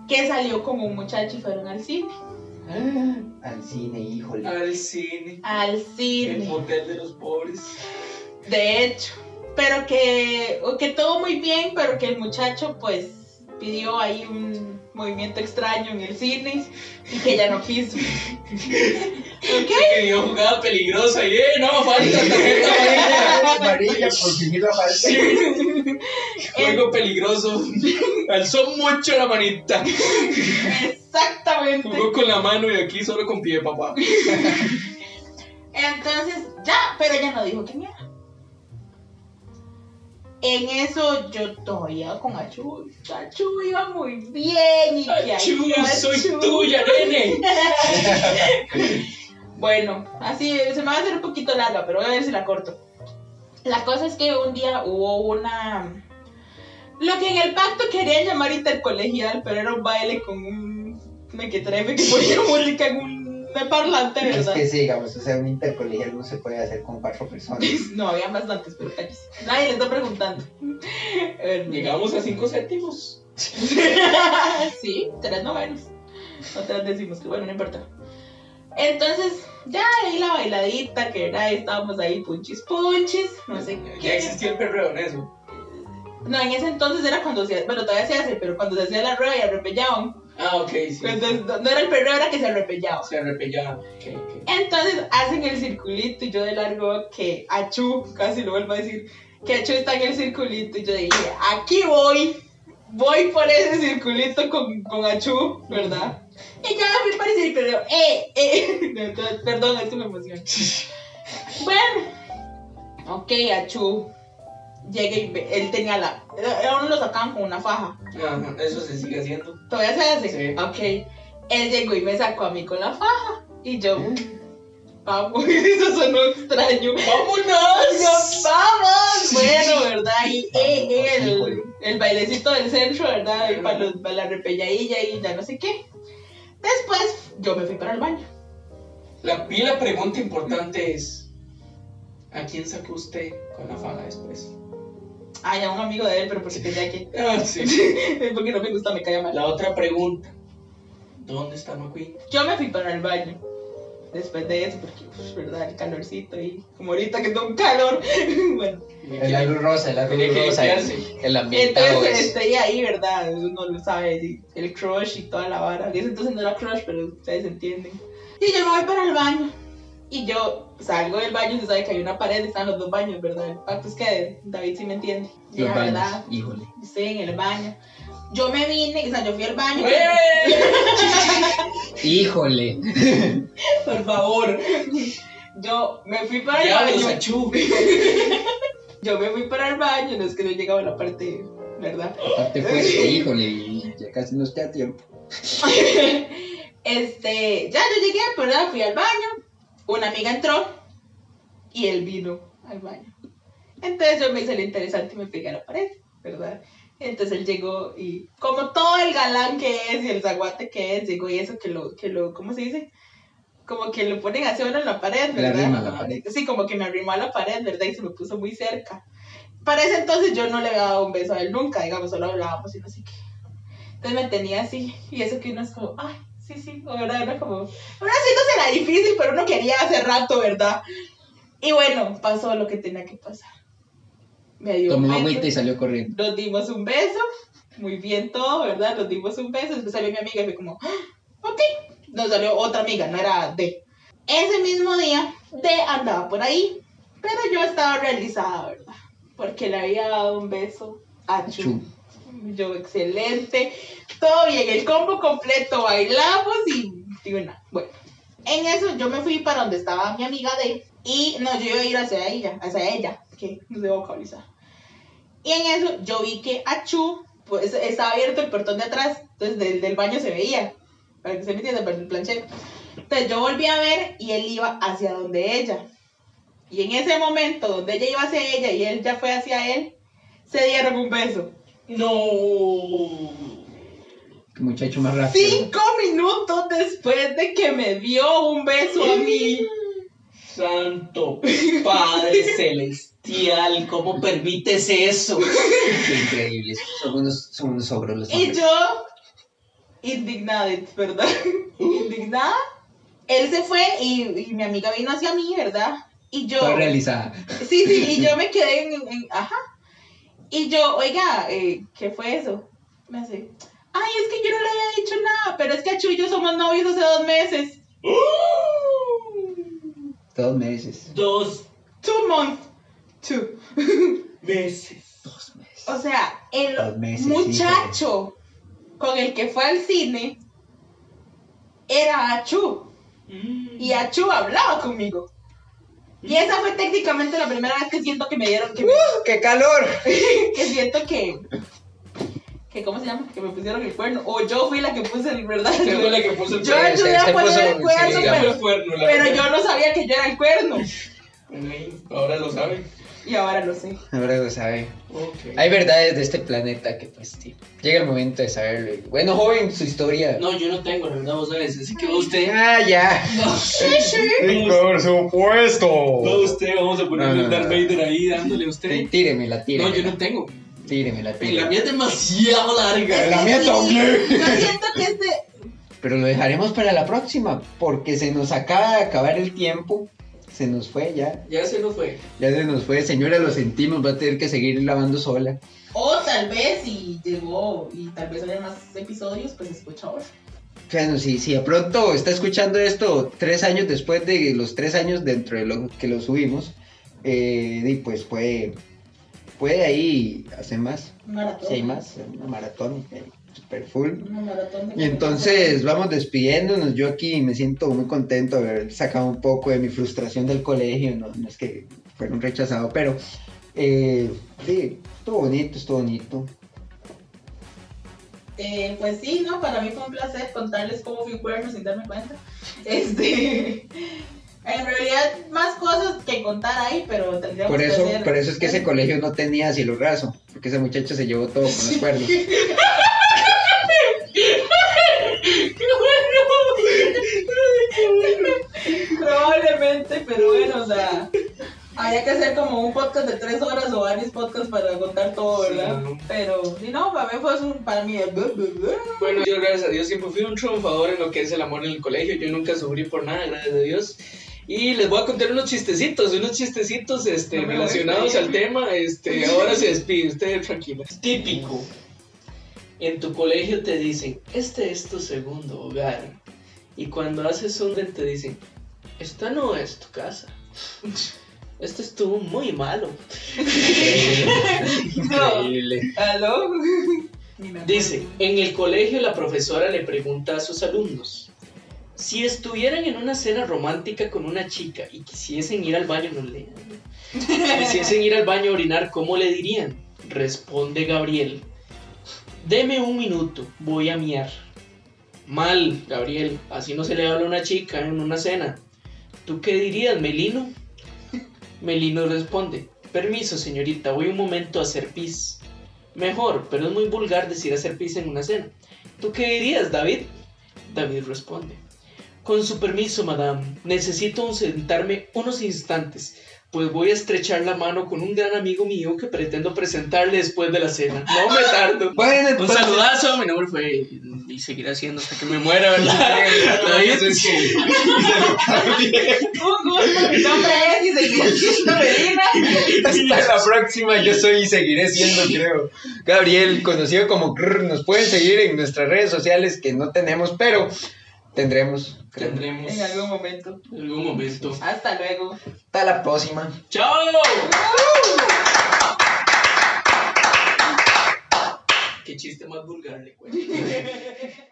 Que salió con un muchacho y fueron al cine. Al cine, híjole. Al cine. Al El cine. motel de los pobres. De hecho, pero que, que todo muy bien, pero que el muchacho pues pidió ahí un movimiento extraño en el cine y que ya no quiso. ¿Ok? Que dio jugada peligrosa y eh, no, falta tarjeta amarilla. Amarilla por seguir la falta. Sí. Juego peligroso. Alzó mucho la manita. Exactamente. Jugó con la mano y aquí solo con pie, papá. Entonces, ya, pero ella no dijo quién era. En eso yo todavía con Achu, Achu iba muy bien y que Achú, ay, soy Achu. tuya, nene. Bueno, así se me va a hacer un poquito larga, pero voy a ver si la corto. La cosa es que un día hubo una. Lo que en el pacto querían llamar intercolegial, pero era un baile con un mequetrefe que ponía música en un parlante, Es ¿verdad? que sí, digamos, o sea, un intercolegial no se puede hacer con cuatro personas. No, había bastantes, pero. Nadie le está preguntando. Llegamos a cinco céntimos. sí, tres novenos. O tres decimos que bueno, no importa. Entonces, ya ahí la bailadita, que era, estábamos ahí punchis punchis, no sé Ya qué. existía el perreo en eso. No, en ese entonces era cuando se, bueno, todavía se hace, pero cuando se hacía la rueda y arrepellaban. Ah, ok, sí. Entonces, no, era el perreo, era que se arrepellaban. Se arrepellaba. Ok, ok. Entonces hacen el circulito y yo de largo que Achu, casi lo vuelvo a decir, que Achu está en el circulito y yo dije, aquí voy, voy por ese circulito con, con Achu, ¿verdad? Y ya me para el circulito, eh, eh, Entonces, perdón, esto me emociona. Bueno, ok, Achu, llega y ve- él tenía la, a uno lo sacaban con una faja, Ajá, eso se sigue haciendo. todavía se hace, Sí. ok, él llegó y me sacó a mí con la faja y yo... Vamos, eso sonó extraño. ¡Vámonos! ¡Vamos! Bueno, ¿verdad? Y eh, el, el bailecito del centro, ¿verdad? Y para, los, para la repelladilla y ya no sé qué. Después, yo me fui para el baño. La, y la pregunta importante es: ¿A quién sacó usted con la faga después? Ay, a un amigo de él, pero porque tenía que. Ah, sí. porque no me gusta, me cae mal. La otra pregunta: ¿Dónde está McQueen? Yo me fui para el baño. Después de eso, porque, pues, ¿verdad? El calorcito y como ahorita que tengo un calor. bueno, El la luz rosa, luz que rosa. El ambientado entonces es. estoy ahí, ¿verdad? Uno lo sabe, el crush y toda la vara. En ese entonces no era crush, pero ustedes entienden. Y yo me voy para el baño. Y yo salgo del baño y se sabe que hay una pared, están los dos baños, ¿verdad? El pacto es que David sí me entiende. Los la baños, verdad, híjole. estoy en el baño. Yo me vine, o sea, yo fui al baño. Híjole. Por favor. Yo me fui para el Diablos, baño. Yo me fui para el baño, no es que no llegaba a la parte, ¿verdad? Aparte fue, híjole, ya casi nos queda tiempo. Este, ya yo llegué, ¿verdad? Fui al baño. Una amiga entró y él vino al baño. Entonces yo me hice lo interesante y me pegué a la pared, ¿verdad? Entonces él llegó y, como todo el galán que es y el zaguate que es, llegó y eso que lo, que lo, ¿cómo se dice? Como que lo ponen así uno en la pared, ¿verdad? a la pared. Sí, como que me arrimó a la pared, ¿verdad? Y se me puso muy cerca. Para ese entonces yo no le había dado un beso a él nunca, digamos, solo hablábamos y no sé qué. Entonces me tenía así, y eso que uno es como, ay, sí, sí, o verdad, era como, ahora sí no será difícil, pero uno quería hace rato, ¿verdad? Y bueno, pasó lo que tenía que pasar. Me dio Tomó agüita y salió corriendo. nos dimos un beso, muy bien todo, ¿verdad? Nos dimos un beso, después salió mi amiga y fue como, "Ah, ok, nos salió otra amiga, no era D. Ese mismo día, D andaba por ahí, pero yo estaba realizada, ¿verdad? Porque le había dado un beso a Chu. Chu. Yo, excelente. Todo bien, el combo completo, bailamos y, y bueno, bueno. En eso yo me fui para donde estaba mi amiga D. Y no, yo iba a ir hacia ella, hacia ella, que no sé vocalizar. Y en eso yo vi que a Chu, pues estaba abierto el portón de atrás, entonces del, del baño se veía, para que se me entienda, el planchero. Entonces yo volví a ver y él iba hacia donde ella. Y en ese momento, donde ella iba hacia ella y él ya fue hacia él, se dieron un beso. No. Qué muchacho más rápido. Cinco minutos después de que me dio un beso a mí. Santo Padre Celestial, ¿cómo permites eso? Qué increíbles. Son unos, son unos ogros los Y hombres. yo, indignada, ¿verdad? Indignada. Él se fue y, y mi amiga vino hacia mí, ¿verdad? Y yo... Realizada. Sí, sí, y yo me quedé en, en- ajá. Y yo, oiga, eh, ¿qué fue eso? Me hace, ay, es que yo no le había dicho nada, pero es que a y yo somos novios hace dos meses. Dos meses. Dos Two months. Two. meses. Dos meses. O sea, el meses, muchacho con el que fue al cine era Achu. Y Achu hablaba conmigo. Y esa fue técnicamente la primera vez que siento que me dieron, que, me- ¡Qué calor! que siento que, que, ¿cómo se llama? Que me pusieron el cuerno. O yo fui la que puse el, ¿verdad? Usted fue la que puso el Yo cuerno. ayudé a poner el cuerno, pero, el cuerno, pero verdad. yo no sabía que yo era el cuerno. Ahora lo saben. Y ahora lo sé. Ahora lo sabe. Hay verdades de este planeta que, pues, sí, llega el momento de saberlo. Bueno, joven, su historia. No, yo no tengo, la verdad, vos sabes. Así que va usted. Ah, ya. No, Por supuesto. va usted, vamos a ponerle No, no, un Darth no. Vader ahí dándole a usted. Tíremela, tíremela. No, yo no tengo. Tíremela, La tíremela. mía es demasiado larga. La mía también. Yo siento que este. Pero lo dejaremos para la próxima, porque se nos acaba de acabar el tiempo. Se nos fue ya. Ya se nos fue. Ya se nos fue. Señora, lo sentimos. Va a tener que seguir lavando sola. O tal vez si llegó y tal vez haya más episodios, pues escucha ahora. Bueno, si, si de pronto está escuchando esto tres años después de los tres años dentro de lo que lo subimos, eh, y pues puede, puede ahí hacer más. Maratón. Si hay más, una maratón eh, super full. Y entonces vamos despidiéndonos. Yo aquí me siento muy contento de haber sacado un poco de mi frustración del colegio. No, no es que fueron rechazados, pero eh, sí, estuvo bonito, estuvo bonito. Eh, pues sí, ¿no? Para mí fue un placer contarles cómo fui cuerno sin darme cuenta. Este. En realidad, más cosas que contar ahí, pero tendríamos Por que eso, hacer- por eso es que ese colegio no tenía cielo raso, porque ese muchacho se llevó todo con los cuernos. Probablemente, pero bueno, o sea, habría que hacer como un podcast de tres horas o varios podcasts para contar todo, ¿verdad? Sí. Pero, si no, para mí fue un, para mí, Bueno, yo gracias a Dios siempre fui un triunfador en lo que es el amor en el colegio. Yo nunca sufrí por nada, gracias a Dios. Y les voy a contar unos chistecitos, unos chistecitos este, No relacionados al tema. Este, ahora se despide, usted tranquilo. Típico. En tu colegio te dicen, este es tu segundo hogar. Y cuando haces un te dicen, esta no es tu casa. Esto estuvo muy malo. Increíble. ¿Aló? Dice, en el colegio la profesora le pregunta a sus alumnos, si estuvieran en una cena romántica con una chica y quisiesen ir al baño, no lean, quisiesen ir al baño a orinar, ¿cómo le dirían? Responde Gabriel, deme un minuto, voy a miar. Mal, Gabriel, así no se le habla a una chica en una cena. ¿Tú qué dirías, Melino? Melino responde, permiso señorita, voy un momento a hacer pis. Mejor, pero es muy vulgar decir hacer pis en una cena. ¿Tú qué dirías, David? David responde. Con su permiso, madame, necesito sentarme unos instantes, pues voy a estrechar la mano con un gran amigo mío que pretendo presentarle después de la cena. No me tardo. Bueno, Un entonces- saludazo, mi nombre fue y seguirá siendo hasta que me muera, ¿verdad? Eso es que- Un gusto, mi nombre es y seguiré siendo Medina. Hasta la próxima, yo soy y seguiré siendo, creo. Gabriel, conocido como Grr, nos pueden seguir en nuestras redes sociales que no tenemos, pero tendremos. creo. tendremos En algún momento. en algún momento. Hasta luego. Hasta la próxima. ¡Chao! Qué chiste más vulgar, le cuento.